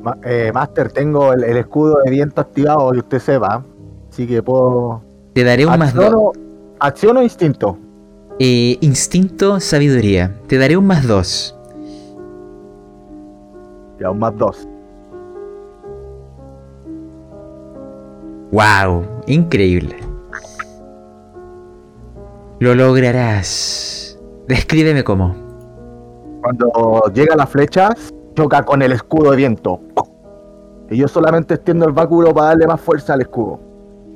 Ma- eh, Master, tengo el, el escudo de viento activado y usted sepa. Así que puedo. Te daré un más ¿Acción dos. acción o instinto? Eh, instinto, sabiduría. Te daré un más dos. Ya, un más dos. ¡Wow! Increíble. Lo lograrás. Descríbeme cómo. Cuando llega la flecha, choca con el escudo de viento. Y yo solamente extiendo el báculo para darle más fuerza al escudo.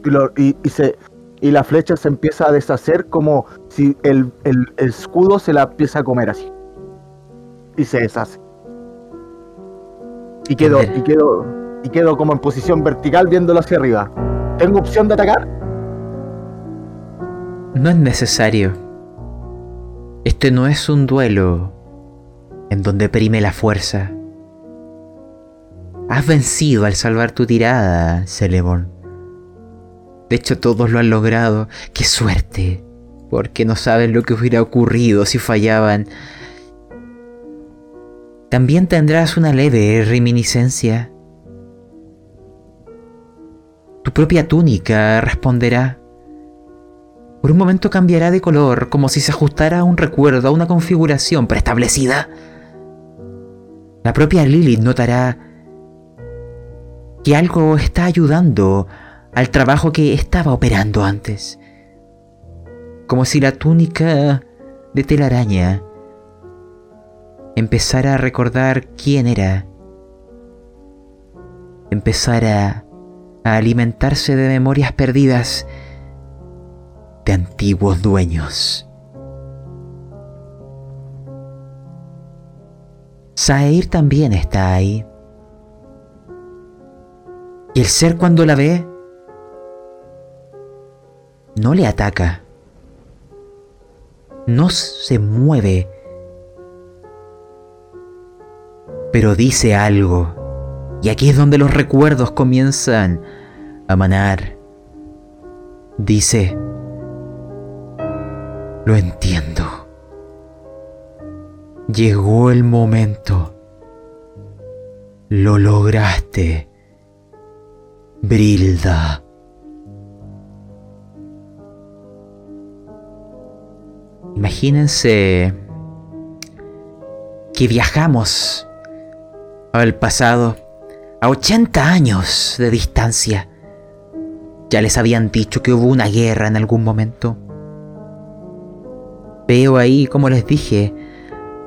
Y, lo- y- y se, y la flecha se empieza a deshacer como si el, el- el escudo se la empieza a comer así. Y se deshace. Y quedo, y quedo, y quedo como en posición vertical viéndolo hacia arriba. ¿Tengo opción de atacar? No es necesario. Este no es un duelo en donde prime la fuerza. Has vencido al salvar tu tirada, Celeborn. De hecho, todos lo han logrado. ¡Qué suerte! Porque no saben lo que hubiera ocurrido si fallaban. También tendrás una leve reminiscencia. Tu propia túnica responderá. Por un momento cambiará de color, como si se ajustara a un recuerdo, a una configuración preestablecida. La propia Lilith notará que algo está ayudando al trabajo que estaba operando antes. Como si la túnica de telaraña empezara a recordar quién era. Empezara a alimentarse de memorias perdidas de antiguos dueños. Saeir también está ahí. Y el ser cuando la ve, no le ataca. No se mueve. Pero dice algo. Y aquí es donde los recuerdos comienzan a manar. Dice, lo entiendo. Llegó el momento. Lo lograste. Brilda. Imagínense que viajamos al pasado a 80 años de distancia. Ya les habían dicho que hubo una guerra en algún momento. Veo ahí, como les dije,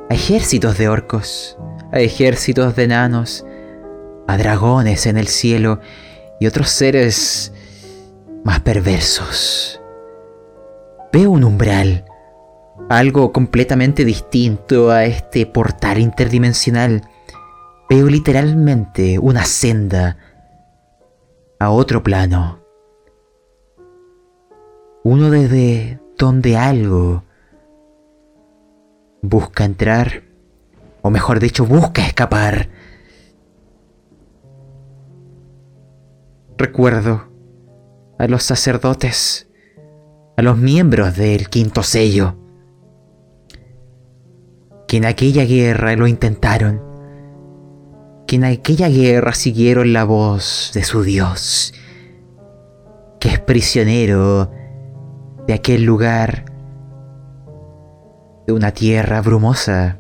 a ejércitos de orcos, a ejércitos de enanos, a dragones en el cielo y otros seres más perversos. Veo un umbral, algo completamente distinto a este portal interdimensional. Veo literalmente una senda a otro plano. Uno desde donde algo busca entrar, o mejor dicho, busca escapar. Recuerdo a los sacerdotes, a los miembros del quinto sello, que en aquella guerra lo intentaron, que en aquella guerra siguieron la voz de su Dios, que es prisionero de aquel lugar, una tierra brumosa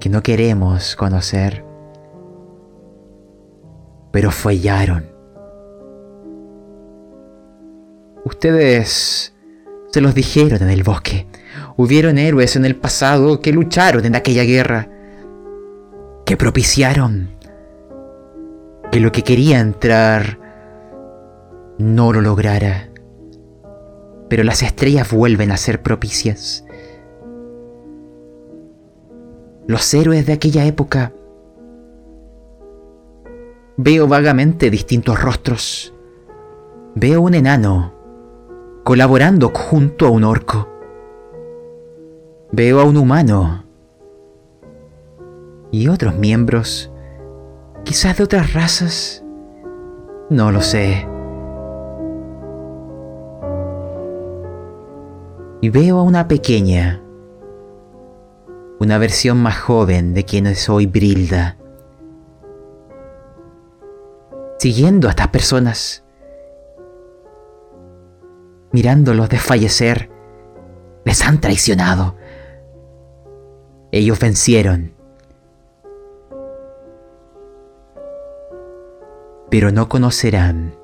que no queremos conocer. Pero fallaron. Ustedes se los dijeron en el bosque. Hubieron héroes en el pasado que lucharon en aquella guerra, que propiciaron que lo que quería entrar no lo lograra. Pero las estrellas vuelven a ser propicias. Los héroes de aquella época. Veo vagamente distintos rostros. Veo un enano colaborando junto a un orco. Veo a un humano y otros miembros, quizás de otras razas, No lo sé. Y veo a una pequeña, una versión más joven de quien es hoy Brilda, siguiendo a estas personas, mirándolos desfallecer, les han traicionado. Ellos vencieron. Pero no conocerán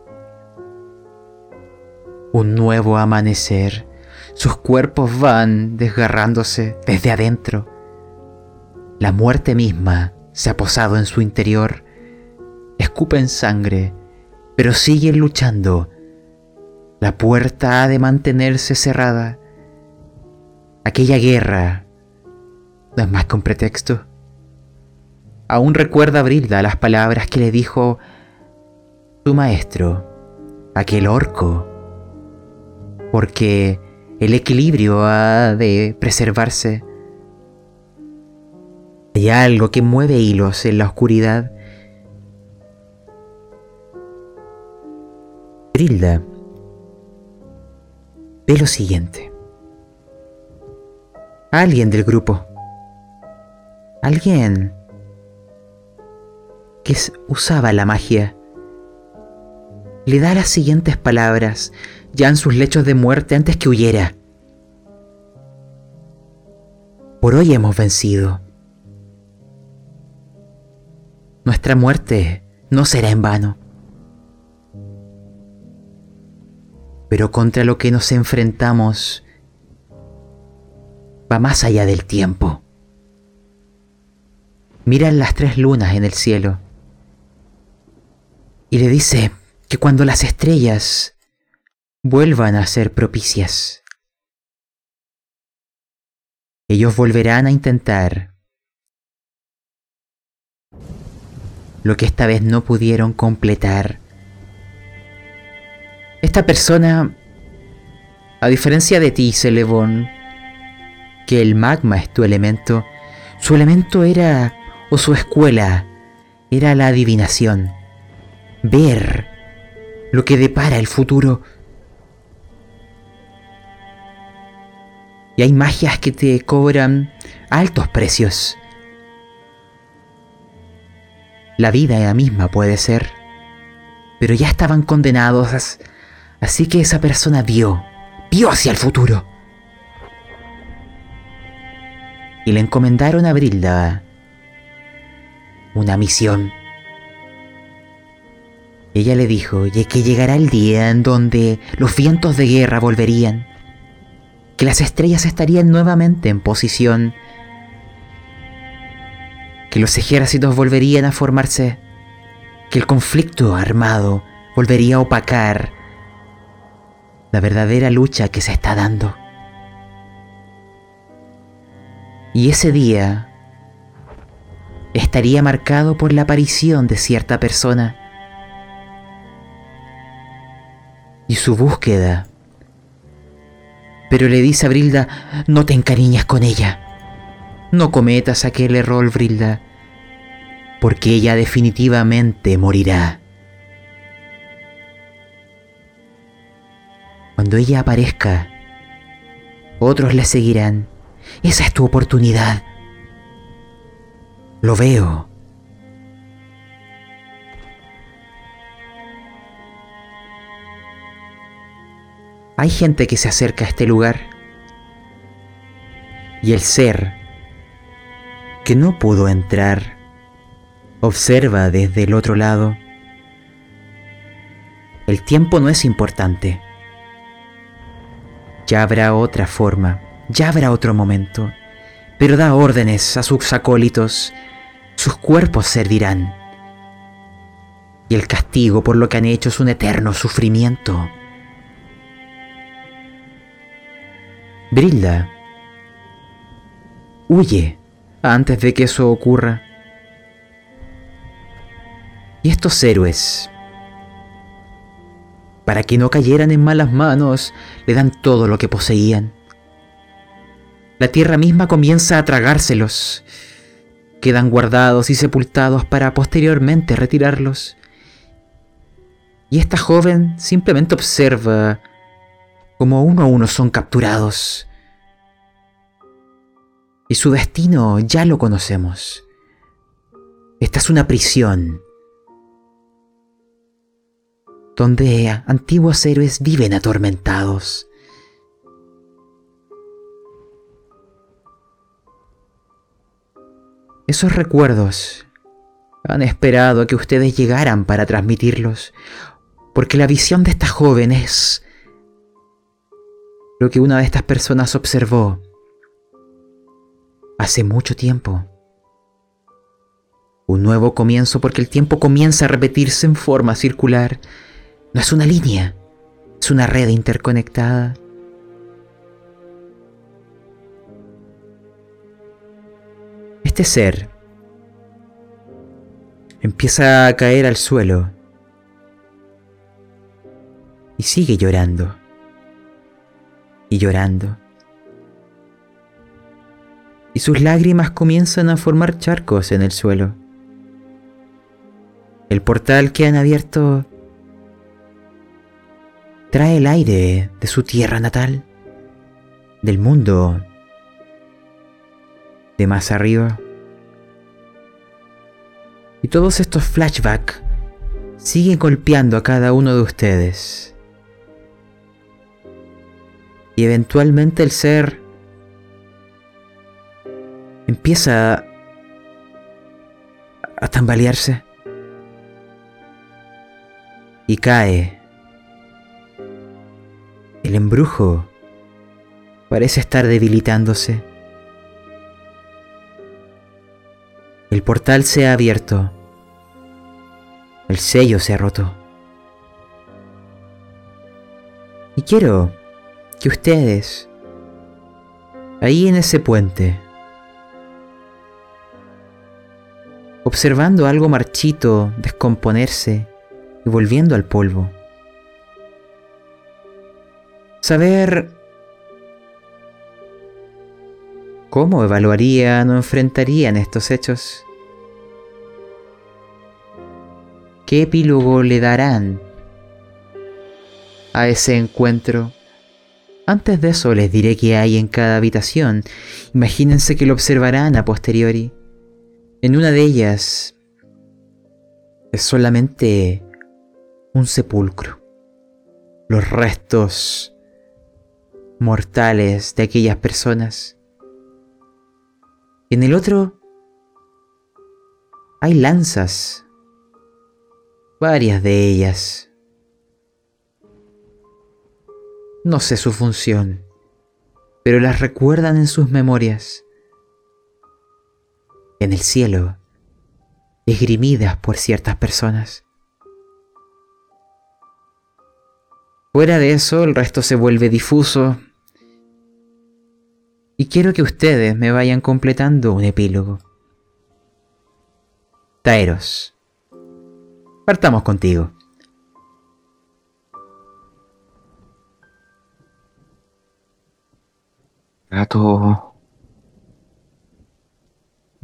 un nuevo amanecer. Sus cuerpos van desgarrándose desde adentro. La muerte misma se ha posado en su interior. Escupen sangre, pero siguen luchando. La puerta ha de mantenerse cerrada. Aquella guerra no es más que un pretexto. Aún recuerda Brilda las palabras que le dijo su maestro, aquel orco, porque el equilibrio ha de preservarse. Hay algo que mueve hilos en la oscuridad. Brilda ve lo siguiente. Alguien del grupo. Alguien que usaba la magia. Le da las siguientes palabras, ya en sus lechos de muerte antes que huyera. Por hoy hemos vencido. Nuestra muerte no será en vano. Pero contra lo que nos enfrentamos va más allá del tiempo. Miran las tres lunas en el cielo y le dice que cuando las estrellas vuelvan a ser propicias, ellos volverán a intentar lo que esta vez no pudieron completar. Esta persona, a diferencia de ti, Celebón, que el magma es tu elemento, su elemento era, o su escuela, era la adivinación. Ver lo que depara el futuro. Y hay magias que te cobran altos precios. La vida ella misma puede ser. Pero ya estaban condenados, así que esa persona vio, vio hacia el futuro y le encomendaron a Brilda una misión. Ella le dijo que llegará el día en donde los vientos de guerra volverían, que las estrellas estarían nuevamente en posición, que los ejércitos volverían a formarse, que el conflicto armado volvería a opacar la verdadera lucha que se está dando. Y ese día estaría marcado por la aparición de cierta persona y su búsqueda. Pero le dice a Brilda, no te encariñes con ella. No cometas aquel error, Brilda, porque ella definitivamente morirá. Cuando ella aparezca, otros le seguirán esa es tu oportunidad. Lo veo. Hay gente que se acerca a este lugar y el ser que no pudo entrar observa desde el otro lado. El tiempo no es importante. Ya habrá otra forma ya habrá otro momento, pero da órdenes a sus acólitos, sus cuerpos servirán. Y el castigo por lo que han hecho es un eterno sufrimiento. Brilda, huye antes de que eso ocurra. Y estos héroes, para que no cayeran en malas manos, le dan todo lo que poseían la tierra misma comienza a tragárselos. Quedan guardados y sepultados para posteriormente retirarlos. Y esta joven simplemente observa como uno a uno son capturados. Y su destino ya lo conocemos. Esta es una prisión donde antiguos héroes viven atormentados. Esos recuerdos han esperado a que ustedes llegaran para transmitirlos, porque la visión de esta joven es lo que una de estas personas observó hace mucho tiempo. Un nuevo comienzo porque el tiempo comienza a repetirse en forma circular. No es una línea, es una red interconectada. Este ser empieza a caer al suelo y sigue llorando y llorando. Y sus lágrimas comienzan a formar charcos en el suelo. El portal que han abierto trae el aire de su tierra natal, del mundo de más arriba. Y todos estos flashbacks siguen golpeando a cada uno de ustedes. Y eventualmente el ser empieza a tambalearse y cae. El embrujo parece estar debilitándose. El portal se ha abierto. El sello se ha roto. Y quiero que ustedes, ahí en ese puente, observando algo marchito descomponerse y volviendo al polvo, saber cómo evaluarían o enfrentarían estos hechos. ¿Qué epílogo le darán a ese encuentro? Antes de eso les diré qué hay en cada habitación. Imagínense que lo observarán a posteriori. En una de ellas es solamente un sepulcro. Los restos mortales de aquellas personas. En el otro hay lanzas, varias de ellas. No sé su función, pero las recuerdan en sus memorias. En el cielo, esgrimidas por ciertas personas. Fuera de eso, el resto se vuelve difuso. Y quiero que ustedes me vayan completando un epílogo. Taeros. Partamos contigo. Trato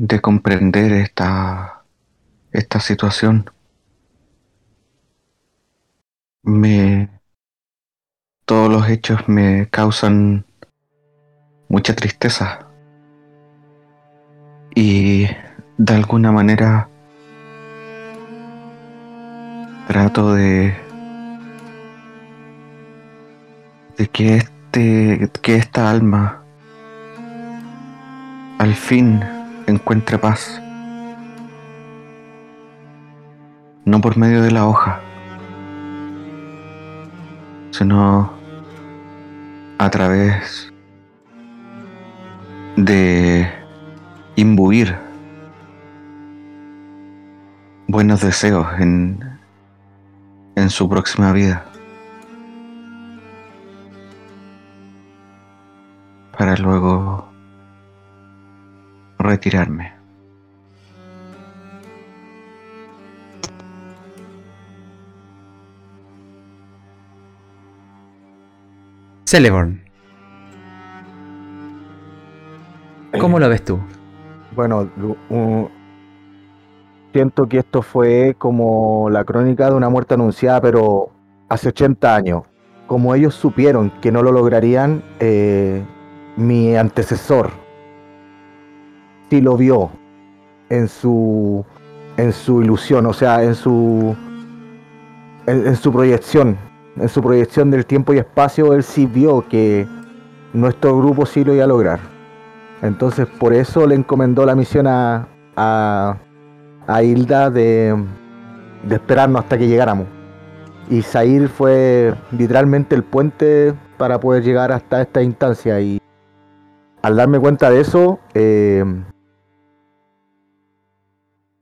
de comprender esta, esta situación. Me, todos los hechos me causan mucha tristeza y de alguna manera trato de de que este que esta alma al fin encuentre paz. No por medio de la hoja, sino a través de imbuir buenos deseos en, en su próxima vida. Para luego retirarme. Celeborn. ¿Cómo lo ves tú? Bueno, lu- u- siento que esto fue como la crónica de una muerte anunciada, pero hace 80 años. Como ellos supieron que no lo lograrían, eh, mi antecesor sí lo vio en su en su ilusión, o sea, en su en, en su proyección, en su proyección del tiempo y espacio, él sí vio que nuestro grupo sí lo iba a lograr. Entonces, por eso le encomendó la misión a, a, a Hilda de, de esperarnos hasta que llegáramos. Y Zair fue literalmente el puente para poder llegar hasta esta instancia. Y al darme cuenta de eso, eh,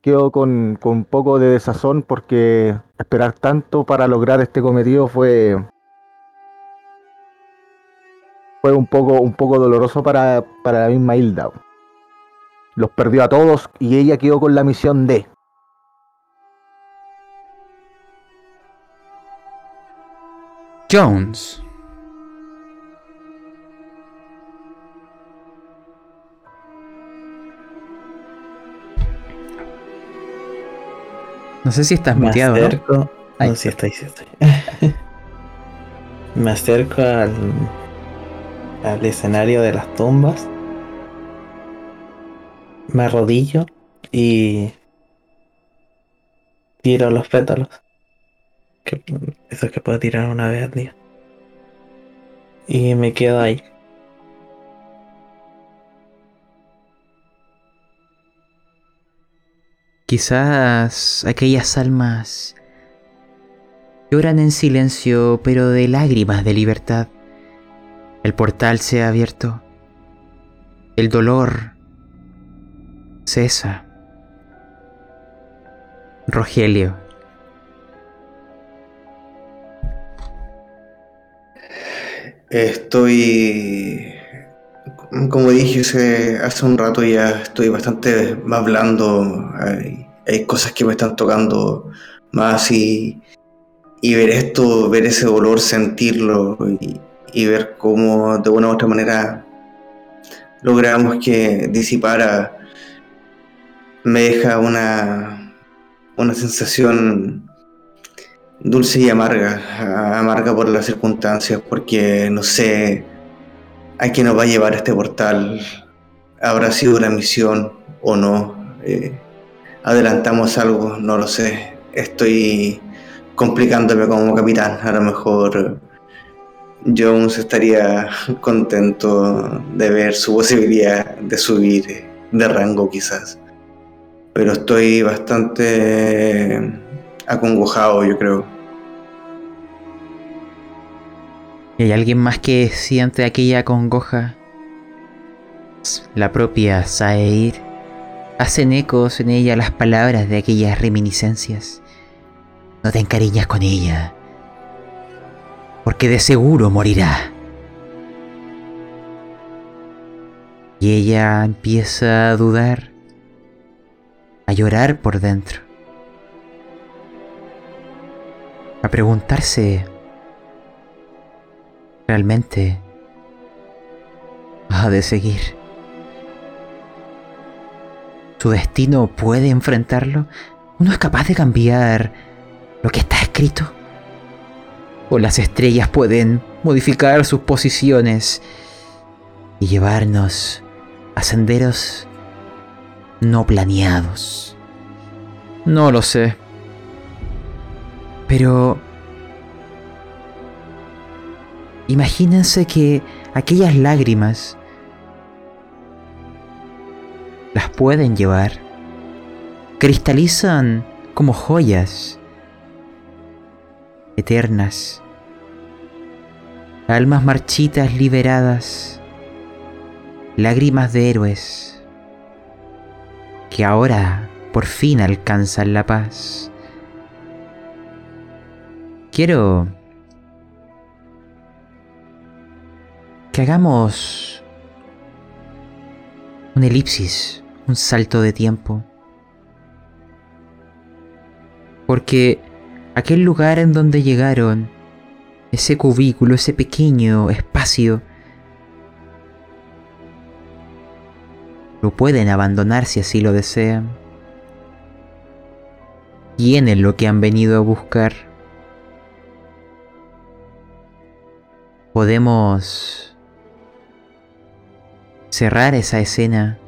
quedo con, con un poco de desazón porque esperar tanto para lograr este cometido fue fue un poco un poco doloroso para, para la misma Hilda. Los perdió a todos y ella quedó con la misión de Jones. No sé si estás Me muteado, ¿no? acerco. Ay. No, sí estoy, sí estoy. (laughs) Me acerco al, al escenario de las tumbas. Me arrodillo y tiro los pétalos. Que, esos que puedo tirar una vez al día. Y me quedo ahí. Quizás aquellas almas lloran en silencio, pero de lágrimas de libertad. El portal se ha abierto. El dolor cesa. Rogelio. Estoy, como dije hace, un rato ya, estoy bastante más blando. Hay, hay cosas que me están tocando más y, y ver esto, ver ese dolor, sentirlo y, y ver cómo de una u otra manera logramos que disipara, me deja una, una sensación dulce y amarga, amarga por las circunstancias, porque no sé a qué nos va a llevar este portal, habrá sido la misión o no, Eh, adelantamos algo, no lo sé, estoy complicándome como capitán, a lo mejor Jones estaría (laughs) contento de ver su posibilidad de subir de rango quizás, pero estoy bastante acongojado, yo creo. ¿Y hay alguien más que siente aquella congoja? La propia Saeir. Hacen ecos en ella las palabras de aquellas reminiscencias. No te encariñas con ella, porque de seguro morirá. Y ella empieza a dudar, a llorar por dentro, a preguntarse realmente ha de seguir. ¿Su destino puede enfrentarlo? ¿Uno es capaz de cambiar lo que está escrito? ¿O las estrellas pueden modificar sus posiciones y llevarnos a senderos no planeados? No lo sé. Pero Imagínense que aquellas lágrimas las pueden llevar, cristalizan como joyas eternas, almas marchitas liberadas, lágrimas de héroes que ahora por fin alcanzan la paz. Quiero que hagamos un elipsis, un salto de tiempo. Porque aquel lugar en donde llegaron, ese cubículo, ese pequeño espacio, lo pueden abandonar si así lo desean. tienen lo que han venido a buscar. Podemos cerrar esa escena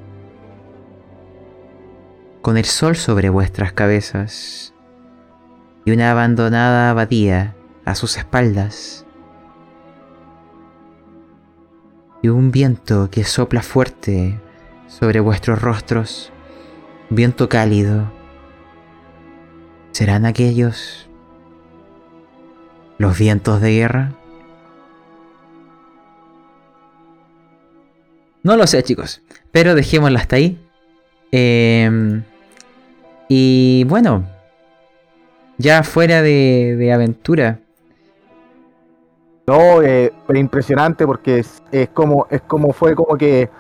con el sol sobre vuestras cabezas y una abandonada abadía a sus espaldas y un viento que sopla fuerte sobre vuestros rostros, viento cálido. ¿Serán aquellos los vientos de guerra? No lo sé, chicos, pero dejémoslo hasta ahí. Em, y bueno, ya fuera de, de aventura, No, eh, pero impresionante porque es, es como es como fue como que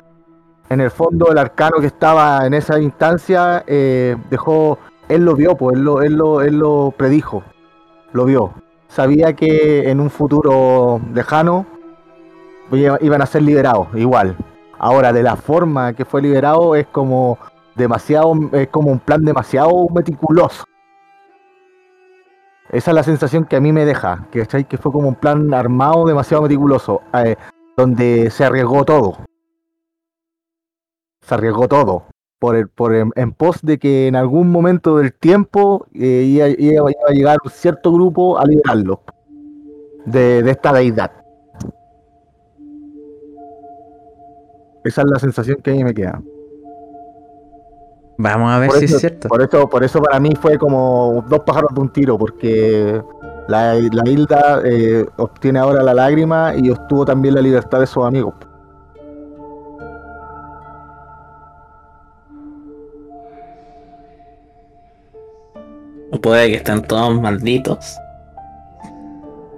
en el fondo el arcano que estaba en esa instancia eh, dejó, él lo vio, pues él lo, él lo, él lo predijo, lo vio. Sabía que en un futuro lejano iba- iban a ser liberados, igual. Ahora, de la forma que fue liberado es como demasiado, es como un plan demasiado meticuloso. Esa es la sensación que a mí me deja, que, que fue como un plan armado demasiado meticuloso, eh, donde se arriesgó todo. Se arriesgó todo. Por el, por en, en pos de que en algún momento del tiempo eh, iba a llegar un cierto grupo a liberarlo de, de esta deidad. Esa es la sensación que a mí me queda. vamos a ver Por si eso, es cierto. por eso, por eso para mí fue como dos pájaros de un tiro, porque la, la Hilda eh, obtiene ahora la lágrima y obtuvo también la libertad de sus amigos. O puede que estén todos malditos.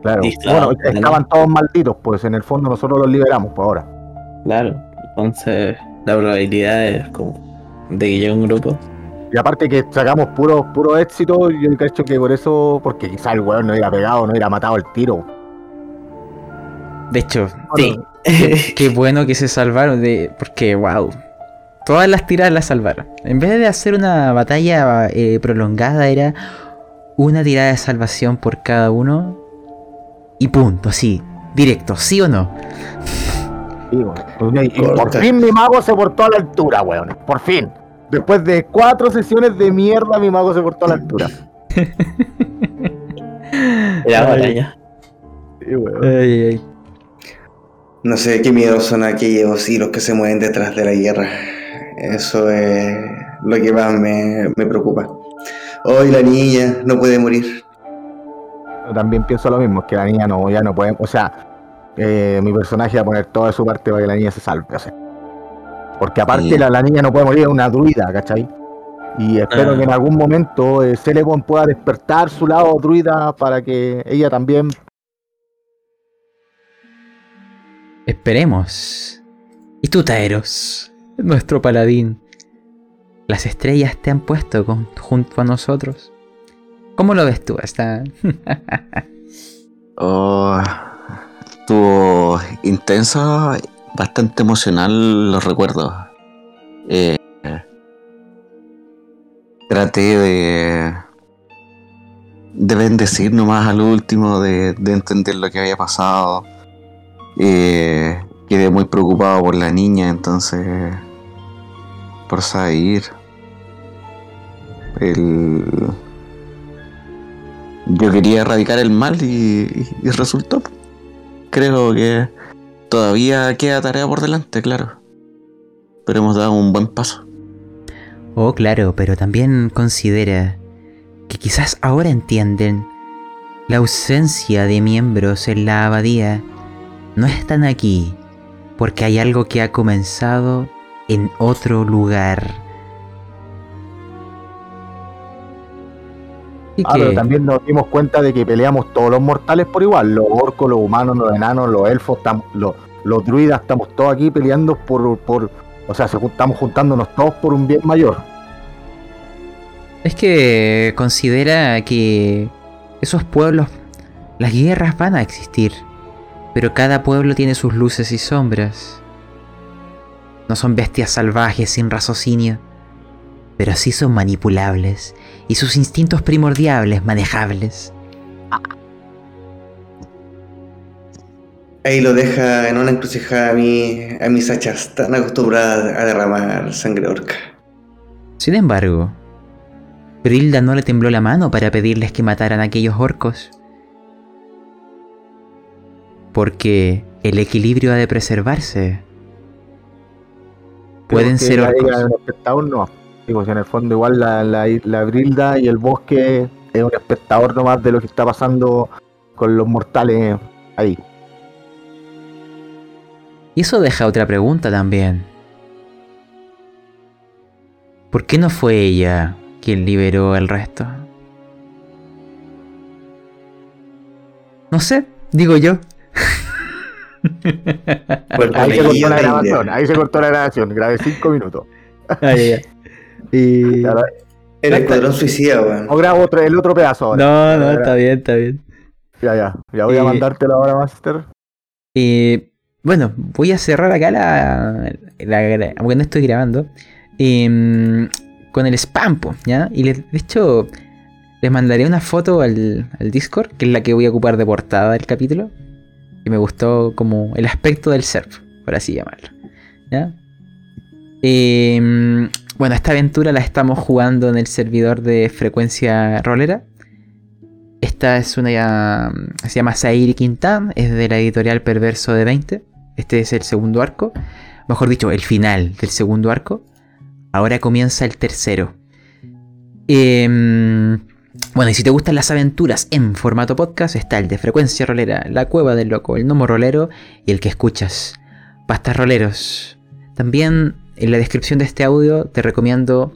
Claro. Listo, bueno, bueno. estaban todos malditos, pues en el fondo nosotros los liberamos por ahora. Claro. Entonces, la probabilidad es como de que llegue un grupo. Y aparte que sacamos puro, puro éxito, yo creo que por eso, porque quizá el weón no hubiera pegado, no hubiera matado el tiro. De hecho, Sí. qué, (laughs) qué bueno que se salvaron de. Porque, wow. Todas las tiradas las salvaron. En vez de hacer una batalla eh, prolongada, era una tirada de salvación por cada uno. Y punto, así. Directo, ¿sí o no? Y por fin mi mago se portó a la altura, weón. Por fin. Después de cuatro sesiones de mierda, mi mago se portó a la altura. (laughs) Era Ay. batalla. Sí, weón. Ay, ay. No sé qué miedos son aquellos hilos que se mueven detrás de la guerra. Eso es lo que más me, me preocupa. Hoy la niña no puede morir. Yo también pienso lo mismo, que la niña no, ya no puede, o sea, eh, mi personaje va a poner toda su parte para que la niña se salve, o sea. Porque aparte Sí. la, la niña no puede morir, es una druida, ¿cachai? Y espero Ah. que en algún momento eh, Celebon pueda despertar su lado druida para que ella también Esperemos. ¿Y tú, Taeros? Nuestro paladín. Las estrellas te han puesto con- junto a nosotros. ¿Cómo lo ves tú? Está. (laughs) Oh, estuvo intenso, bastante emocional los recuerdos. Eh, traté de, de bendecir nomás al último, de, de entender lo que había pasado. Eh, quedé muy preocupado por la niña, entonces por salir. El, yo quería erradicar el mal y, y resultó. Creo que todavía queda tarea por delante, claro. Pero hemos dado un buen paso. Oh, claro, pero también considera que quizás ahora entienden la ausencia de miembros en la abadía no están aquí porque hay algo que ha comenzado en otro lugar. Y Ah, pero también nos dimos cuenta de que peleamos todos los mortales por igual, los orcos, los humanos, los enanos, los elfos, los, los druidas, estamos todos aquí peleando por, por o sea, estamos juntándonos todos por un bien mayor. Es que considera que esos pueblos, las guerras van a existir, pero cada pueblo tiene sus luces y sombras. No son bestias salvajes sin raciocinio. pero sí son manipulables y sus instintos primordiales manejables. Ahí lo deja en una encrucijada a, mí, a mis hachas tan acostumbradas a derramar sangre orca. Sin embargo, Brilda no le tembló la mano para pedirles que mataran a aquellos orcos. Porque el equilibrio ha de preservarse. Pueden ser orcos. no. Digo, si en el fondo igual la, la, la Brilda y el bosque es un espectador nomás de lo que está pasando con los mortales ahí. Y eso deja otra pregunta también. ¿Por qué no fue ella quien liberó al resto? No sé, digo yo. Porque Ahí se cortó la grabación, ahí se cortó la grabación, grabé cinco minutos. Y... Ahora- El escuadrón suicida, weón. O grabo otro- el otro pedazo ahora. No, no, está bien, está bien. Ya, ya, ya voy a Eh, mandártelo ahora, Master. Eh, bueno, voy a cerrar acá la, la- la- aunque no estoy grabando, em, con el spam, ¿ya? Y les- de hecho, les mandaré una foto al, al Discord, que es la que voy a ocupar de portada del capítulo, que me gustó como el aspecto del surf, por así llamarlo, ¿ya? Em, bueno, esta aventura la estamos jugando en el servidor de frecuencia rolera. Esta es una. Se llama Sairi Quintan, es de la editorial Perverso de 20. Este es el segundo arco. Mejor dicho, el final del segundo arco. Ahora comienza el tercero. Em, bueno, y si te gustan las aventuras en formato podcast, está el de Frecuencia Rolera, La Cueva del Loco, el Gnomo Rolero y el que escuchas, Pastas Roleros. También en la descripción de este audio te recomiendo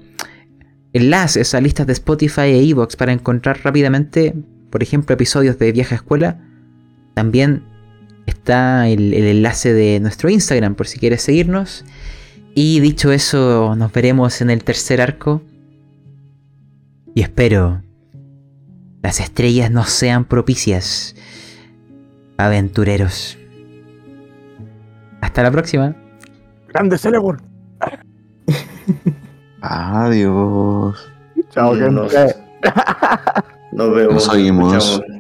enlaces a listas de Spotify e Evox para encontrar rápidamente, por ejemplo, episodios de Vieja Escuela. También está el, enlace de nuestro Instagram por si quieres seguirnos. Y dicho eso, nos veremos en el tercer arco. Y espero las estrellas no sean propicias, aventureros. Hasta la próxima. Grande Celebor. Adiós. Chao, Nos- gente. (laughs) Nos vemos. Nos oímos. escuchamos.